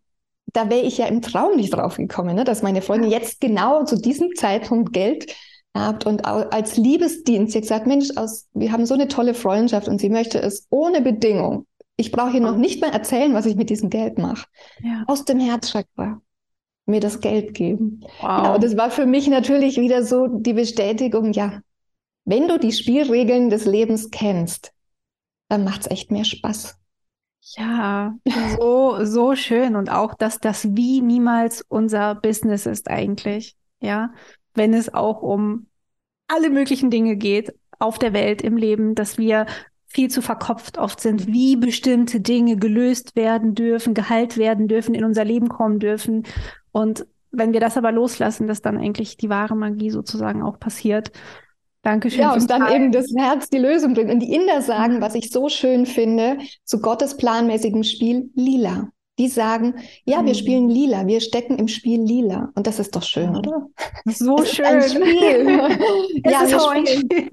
Da wäre ich ja im Traum nicht drauf gekommen, ne? dass meine Freundin jetzt genau zu diesem Zeitpunkt Geld habt und als Liebesdienst, sie gesagt, Mensch, aus, wir haben so eine tolle Freundschaft und sie möchte es ohne Bedingung. Ich brauche hier noch nicht mehr erzählen, was ich mit diesem Geld mache. Ja. Aus dem Herzchakra mir das Geld geben. Wow. Ja, und das war für mich natürlich wieder so die Bestätigung, ja, wenn du die Spielregeln des Lebens kennst, dann macht es echt mehr Spaß. Ja, so, so schön. Und auch, dass das Wie niemals unser Business ist eigentlich. Ja, wenn es auch um alle möglichen Dinge geht auf der Welt, im Leben, dass wir viel zu verkopft oft sind, wie bestimmte Dinge gelöst werden dürfen, geheilt werden dürfen, in unser Leben kommen dürfen. Und wenn wir das aber loslassen, dass dann eigentlich die wahre Magie sozusagen auch passiert. Dankeschön. Ja, und dann Teil. eben das Herz die Lösung bringt. Und die Inder sagen, mhm. was ich so schön finde, zu Gottes planmäßigem Spiel, lila. Die sagen, ja, mhm. wir spielen lila, wir stecken im Spiel lila. Und das ist doch schön, oder? So es schön. Ein Spiel. ja, ist ein Spiel.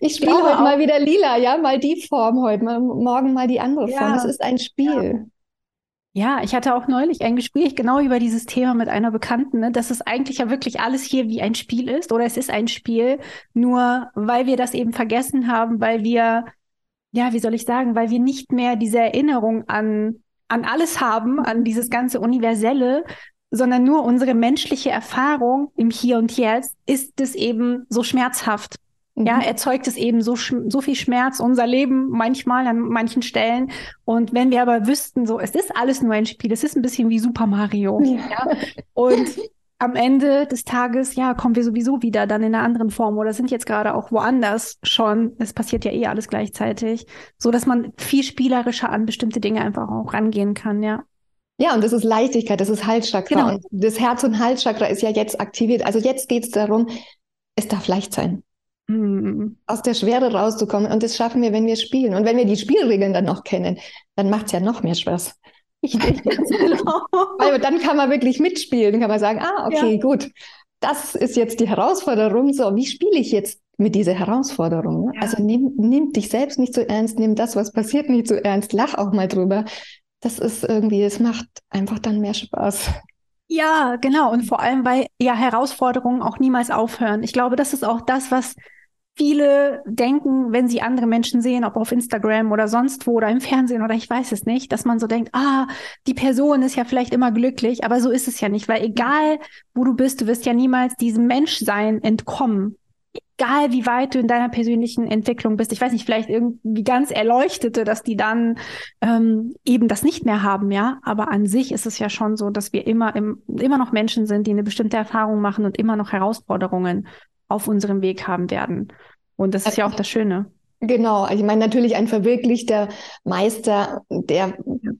Ich spiele heute auch. mal wieder lila, ja, mal die Form heute, mal, morgen mal die andere ja. Form. Es ist ein Spiel. Ja. Ja, ich hatte auch neulich ein Gespräch genau über dieses Thema mit einer Bekannten, ne, dass es eigentlich ja wirklich alles hier wie ein Spiel ist oder es ist ein Spiel, nur weil wir das eben vergessen haben, weil wir, ja, wie soll ich sagen, weil wir nicht mehr diese Erinnerung an, an alles haben, an dieses ganze Universelle, sondern nur unsere menschliche Erfahrung im Hier und Jetzt ist es eben so schmerzhaft. Ja, mhm. erzeugt es eben so, so viel Schmerz, unser Leben manchmal an manchen Stellen. Und wenn wir aber wüssten, so, es ist alles nur ein Spiel, es ist ein bisschen wie Super Mario. Ja. ja? Und am Ende des Tages, ja, kommen wir sowieso wieder dann in einer anderen Form oder sind jetzt gerade auch woanders schon. Es passiert ja eh alles gleichzeitig, so dass man viel spielerischer an bestimmte Dinge einfach auch rangehen kann, ja. Ja, und das ist Leichtigkeit, das ist Halschakra. Genau. Und das Herz- und Halschakra ist ja jetzt aktiviert. Also jetzt geht es darum, es darf leicht sein. Mhm. Aus der Schwere rauszukommen. Und das schaffen wir, wenn wir spielen. Und wenn wir die Spielregeln dann noch kennen, dann macht es ja noch mehr Spaß. Richtig, genau. Weil dann kann man wirklich mitspielen. Dann kann man sagen, ah, okay, ja. gut. Das ist jetzt die Herausforderung. So, wie spiele ich jetzt mit dieser Herausforderung? Ja. Also nimm, nimm dich selbst nicht so ernst, nimm das, was passiert, nicht so ernst. Lach auch mal drüber. Das ist irgendwie, es macht einfach dann mehr Spaß. Ja, genau. Und vor allem, weil ja Herausforderungen auch niemals aufhören. Ich glaube, das ist auch das, was viele denken, wenn sie andere Menschen sehen, ob auf Instagram oder sonst wo oder im Fernsehen oder ich weiß es nicht, dass man so denkt, ah, die Person ist ja vielleicht immer glücklich, aber so ist es ja nicht, weil egal wo du bist, du wirst ja niemals diesem Menschsein entkommen. Egal wie weit du in deiner persönlichen Entwicklung bist, ich weiß nicht, vielleicht irgendwie ganz Erleuchtete, dass die dann ähm, eben das nicht mehr haben, ja. Aber an sich ist es ja schon so, dass wir immer im, immer noch Menschen sind, die eine bestimmte Erfahrung machen und immer noch Herausforderungen auf unserem Weg haben werden. Und das ist ja auch das Schöne. Genau, ich meine natürlich ein verwirklichter Meister, der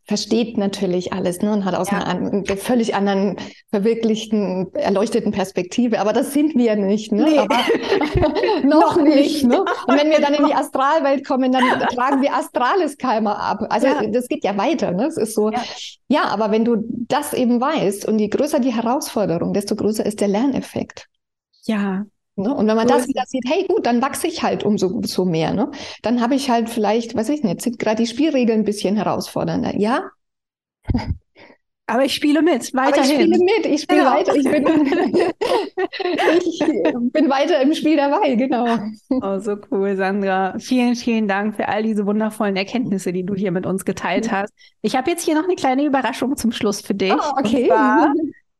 versteht natürlich alles ne, und hat aus ja. einer, völlig anderen verwirklichten, erleuchteten Perspektive. Aber das sind wir nicht, ne? Nee. Aber, noch, noch nicht. Ne? Und wenn wir dann in die Astralwelt kommen, dann tragen wir astrales Karma ab. Also ja. das geht ja weiter. Ne? Es ist so. Ja. ja, aber wenn du das eben weißt und je größer die Herausforderung, desto größer ist der Lerneffekt. Ja, Ne? Und wenn man so das wieder sieht, hey gut, dann wachse ich halt umso, umso mehr. Ne? Dann habe ich halt vielleicht, weiß ich nicht, sind gerade die Spielregeln ein bisschen herausfordernder. Ja. Aber ich spiele mit, weiterhin. Aber ich spiele mit, ich spiele genau. weiter. Ich bin, ich bin weiter im Spiel dabei, genau. Oh, so cool, Sandra. Vielen, vielen Dank für all diese wundervollen Erkenntnisse, die du hier mit uns geteilt hast. Ich habe jetzt hier noch eine kleine Überraschung zum Schluss für dich. Oh, okay. Und zwar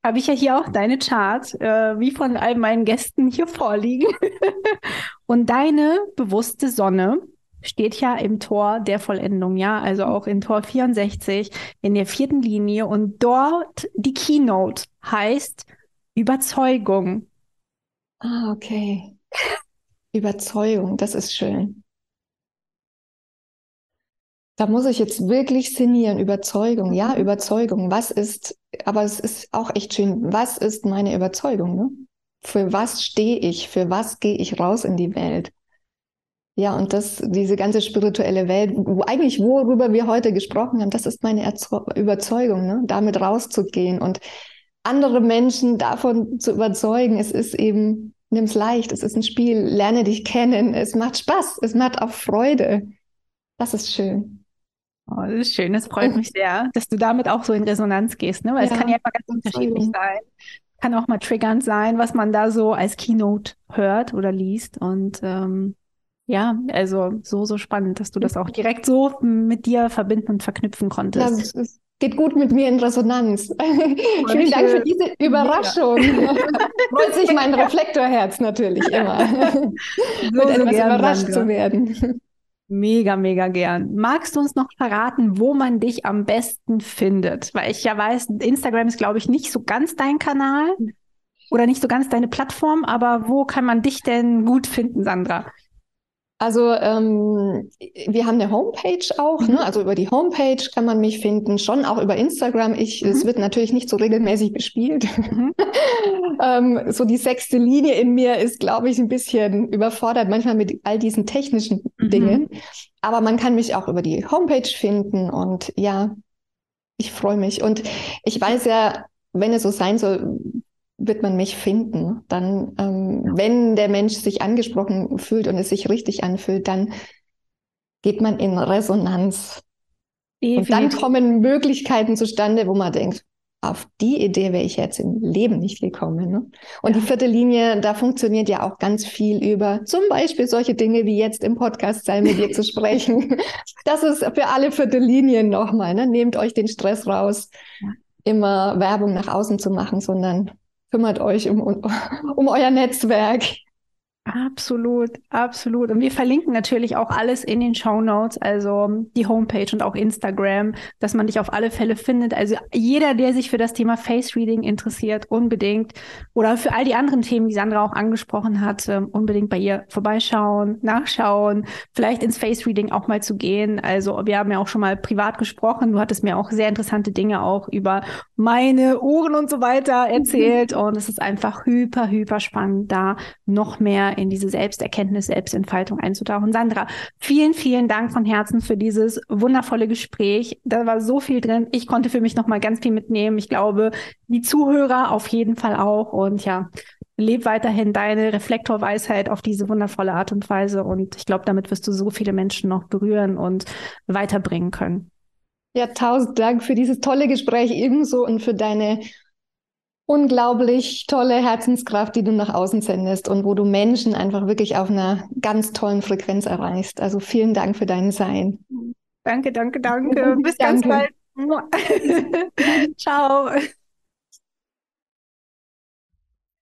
habe ich ja hier auch deine Chart, äh, wie von all meinen Gästen hier vorliegen. und deine bewusste Sonne steht ja im Tor der Vollendung, ja, also auch in Tor 64 in der vierten Linie und dort die Keynote heißt Überzeugung. Ah, okay. Überzeugung, das ist schön. Da muss ich jetzt wirklich sinnieren, Überzeugung, ja, mhm. Überzeugung. Was ist, aber es ist auch echt schön, was ist meine Überzeugung? Ne? Für was stehe ich? Für was gehe ich raus in die Welt? Ja, und das, diese ganze spirituelle Welt, wo eigentlich worüber wir heute gesprochen haben, das ist meine Erzo Überzeugung, ne? damit rauszugehen und andere Menschen davon zu überzeugen. Es ist eben, nimm's leicht, es ist ein Spiel, lerne dich kennen, es macht Spaß, es macht auch Freude. Das ist schön. Oh, das ist schön, das freut mich sehr, dass du damit auch so in Resonanz gehst, ne? Weil ja, es kann ja immer ganz unterschiedlich sein. Kann auch mal triggernd sein, was man da so als Keynote hört oder liest. Und ähm, ja, also so, so spannend, dass du das auch direkt so mit dir verbinden und verknüpfen konntest. Ja, es geht gut mit mir in Resonanz. Vielen Dank für diese Überraschung. Freut sich mein Reflektorherz natürlich immer. so, mit etwas überrascht zu werden. Mega, mega gern. Magst du uns noch verraten, wo man dich am besten findet? Weil ich ja weiß, Instagram ist, glaube ich, nicht so ganz dein Kanal oder nicht so ganz deine Plattform, aber wo kann man dich denn gut finden, Sandra? Also ähm, wir haben eine Homepage auch, ne? mhm. ne? also über die Homepage kann man mich finden, schon auch über Instagram. Ich, mhm. es wird natürlich nicht so regelmäßig bespielt. Mhm. ähm, so die sechste Linie in mir ist, glaube ich, ein bisschen überfordert manchmal mit all diesen technischen mhm. Dingen. Aber man kann mich auch über die Homepage finden und ja, ich freue mich. Und ich weiß ja, wenn es so sein soll, wird man mich finden. Dann, ähm, wenn der Mensch sich angesprochen fühlt und es sich richtig anfühlt, dann geht man in Resonanz. Definitiv. Und dann kommen Möglichkeiten zustande, wo man denkt, auf die Idee wäre ich jetzt im Leben nicht gekommen. Ne? Und ja. die vierte Linie, da funktioniert ja auch ganz viel über zum Beispiel solche Dinge wie jetzt im Podcast sein, mit dir zu sprechen. Das ist für alle vierte Linien nochmal. Ne? Nehmt euch den Stress raus, ja. immer Werbung nach außen zu machen, sondern kümmert euch um, um euer Netzwerk. Absolut, absolut. Und wir verlinken natürlich auch alles in den Show Notes, also die Homepage und auch Instagram, dass man dich auf alle Fälle findet. Also jeder, der sich für das Thema Face Reading interessiert, unbedingt oder für all die anderen Themen, die Sandra auch angesprochen hat, ähm, unbedingt bei ihr vorbeischauen, nachschauen, vielleicht ins Face Reading auch mal zu gehen. Also wir haben ja auch schon mal privat gesprochen. Du hattest mir auch sehr interessante Dinge auch über meine Ohren und so weiter erzählt und es ist einfach hyper, hyper spannend, da noch mehr in diese Selbsterkenntnis, Selbstentfaltung einzutauchen. Sandra, vielen, vielen Dank von Herzen für dieses wundervolle Gespräch. Da war so viel drin. Ich konnte für mich noch mal ganz viel mitnehmen. Ich glaube, die Zuhörer auf jeden Fall auch. Und ja, leb weiterhin deine Reflektorweisheit auf diese wundervolle Art und Weise. Und ich glaube, damit wirst du so viele Menschen noch berühren und weiterbringen können. Ja, tausend Dank für dieses tolle Gespräch ebenso und für deine unglaublich tolle Herzenskraft, die du nach außen sendest und wo du Menschen einfach wirklich auf einer ganz tollen Frequenz erreichst. Also vielen Dank für dein Sein. Danke, danke, danke. Bis danke. ganz bald. Ciao.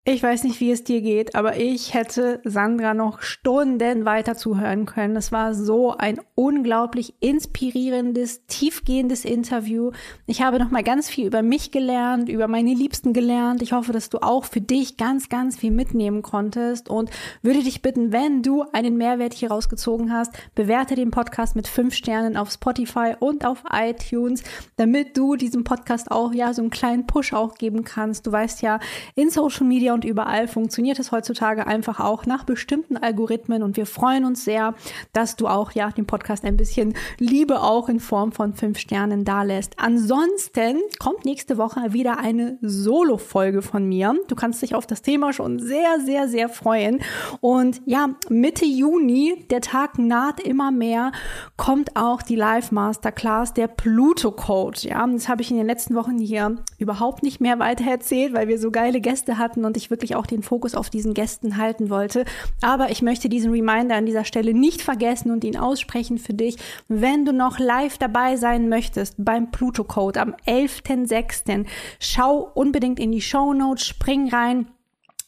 Ich weiß nicht, wie es dir geht, aber ich hätte Sandra noch Stunden weiter zuhören können. Es war so ein unglaublich inspirierendes, tiefgehendes Interview. Ich habe noch mal ganz viel über mich gelernt, über meine Liebsten gelernt. Ich hoffe, dass du auch für dich ganz, ganz viel mitnehmen konntest und würde dich bitten, wenn du einen Mehrwert hier rausgezogen hast, bewerte den Podcast mit fünf Sternen auf Spotify und auf iTunes, damit du diesem Podcast auch ja so einen kleinen Push auch geben kannst. Du weißt ja, in Social Media und überall funktioniert es heutzutage einfach auch nach bestimmten Algorithmen und wir freuen uns sehr, dass du auch ja dem Podcast ein bisschen Liebe auch in Form von fünf Sternen da lässt. Ansonsten kommt nächste Woche wieder eine Solo-Folge von mir. Du kannst dich auf das Thema schon sehr, sehr, sehr freuen. Und ja, Mitte Juni, der Tag naht immer mehr, kommt auch die Live Masterclass der Pluto Code. Ja, das habe ich in den letzten Wochen hier überhaupt nicht mehr weiter erzählt, weil wir so geile Gäste hatten und ich ich wirklich auch den Fokus auf diesen Gästen halten wollte. Aber ich möchte diesen Reminder an dieser Stelle nicht vergessen und ihn aussprechen für dich. Wenn du noch live dabei sein möchtest beim Pluto Code am 11.06., schau unbedingt in die Show Notes, spring rein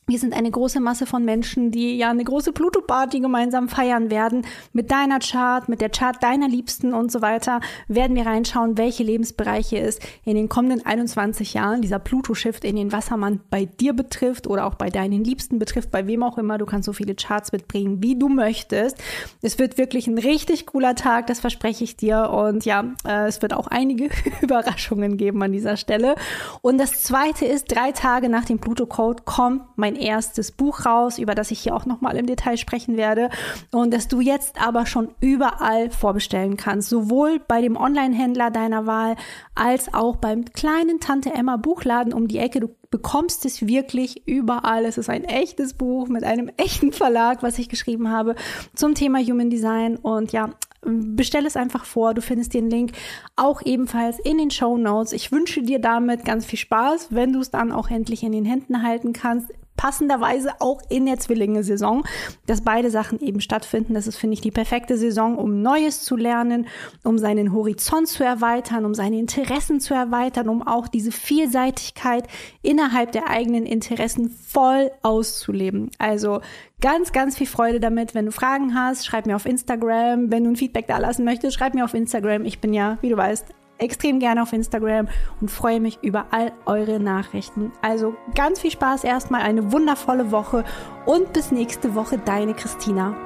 wir sind eine große Masse von Menschen, die ja eine große Pluto-Party gemeinsam feiern werden. Mit deiner Chart, mit der Chart deiner Liebsten und so weiter werden wir reinschauen, welche Lebensbereiche es in den kommenden 21 Jahren dieser Pluto-Shift in den Wassermann bei dir betrifft oder auch bei deinen Liebsten betrifft, bei wem auch immer. Du kannst so viele Charts mitbringen, wie du möchtest. Es wird wirklich ein richtig cooler Tag, das verspreche ich dir. Und ja, äh, es wird auch einige Überraschungen geben an dieser Stelle. Und das zweite ist, drei Tage nach dem Pluto-Code kommt mein erstes Buch raus, über das ich hier auch nochmal im Detail sprechen werde. Und dass du jetzt aber schon überall vorbestellen kannst. Sowohl bei dem Online-Händler deiner Wahl als auch beim kleinen Tante Emma Buchladen um die Ecke. Du bekommst es wirklich überall. Es ist ein echtes Buch mit einem echten Verlag, was ich geschrieben habe zum Thema Human Design. Und ja, bestell es einfach vor. Du findest den Link auch ebenfalls in den Show Notes. Ich wünsche dir damit ganz viel Spaß, wenn du es dann auch endlich in den Händen halten kannst passenderweise auch in der Zwillinge-Saison, dass beide Sachen eben stattfinden. Das ist, finde ich, die perfekte Saison, um Neues zu lernen, um seinen Horizont zu erweitern, um seine Interessen zu erweitern, um auch diese Vielseitigkeit innerhalb der eigenen Interessen voll auszuleben. Also ganz, ganz viel Freude damit. Wenn du Fragen hast, schreib mir auf Instagram. Wenn du ein Feedback da lassen möchtest, schreib mir auf Instagram. Ich bin ja, wie du weißt, extrem gerne auf Instagram und freue mich über all eure Nachrichten. Also ganz viel Spaß erstmal, eine wundervolle Woche und bis nächste Woche, deine Christina.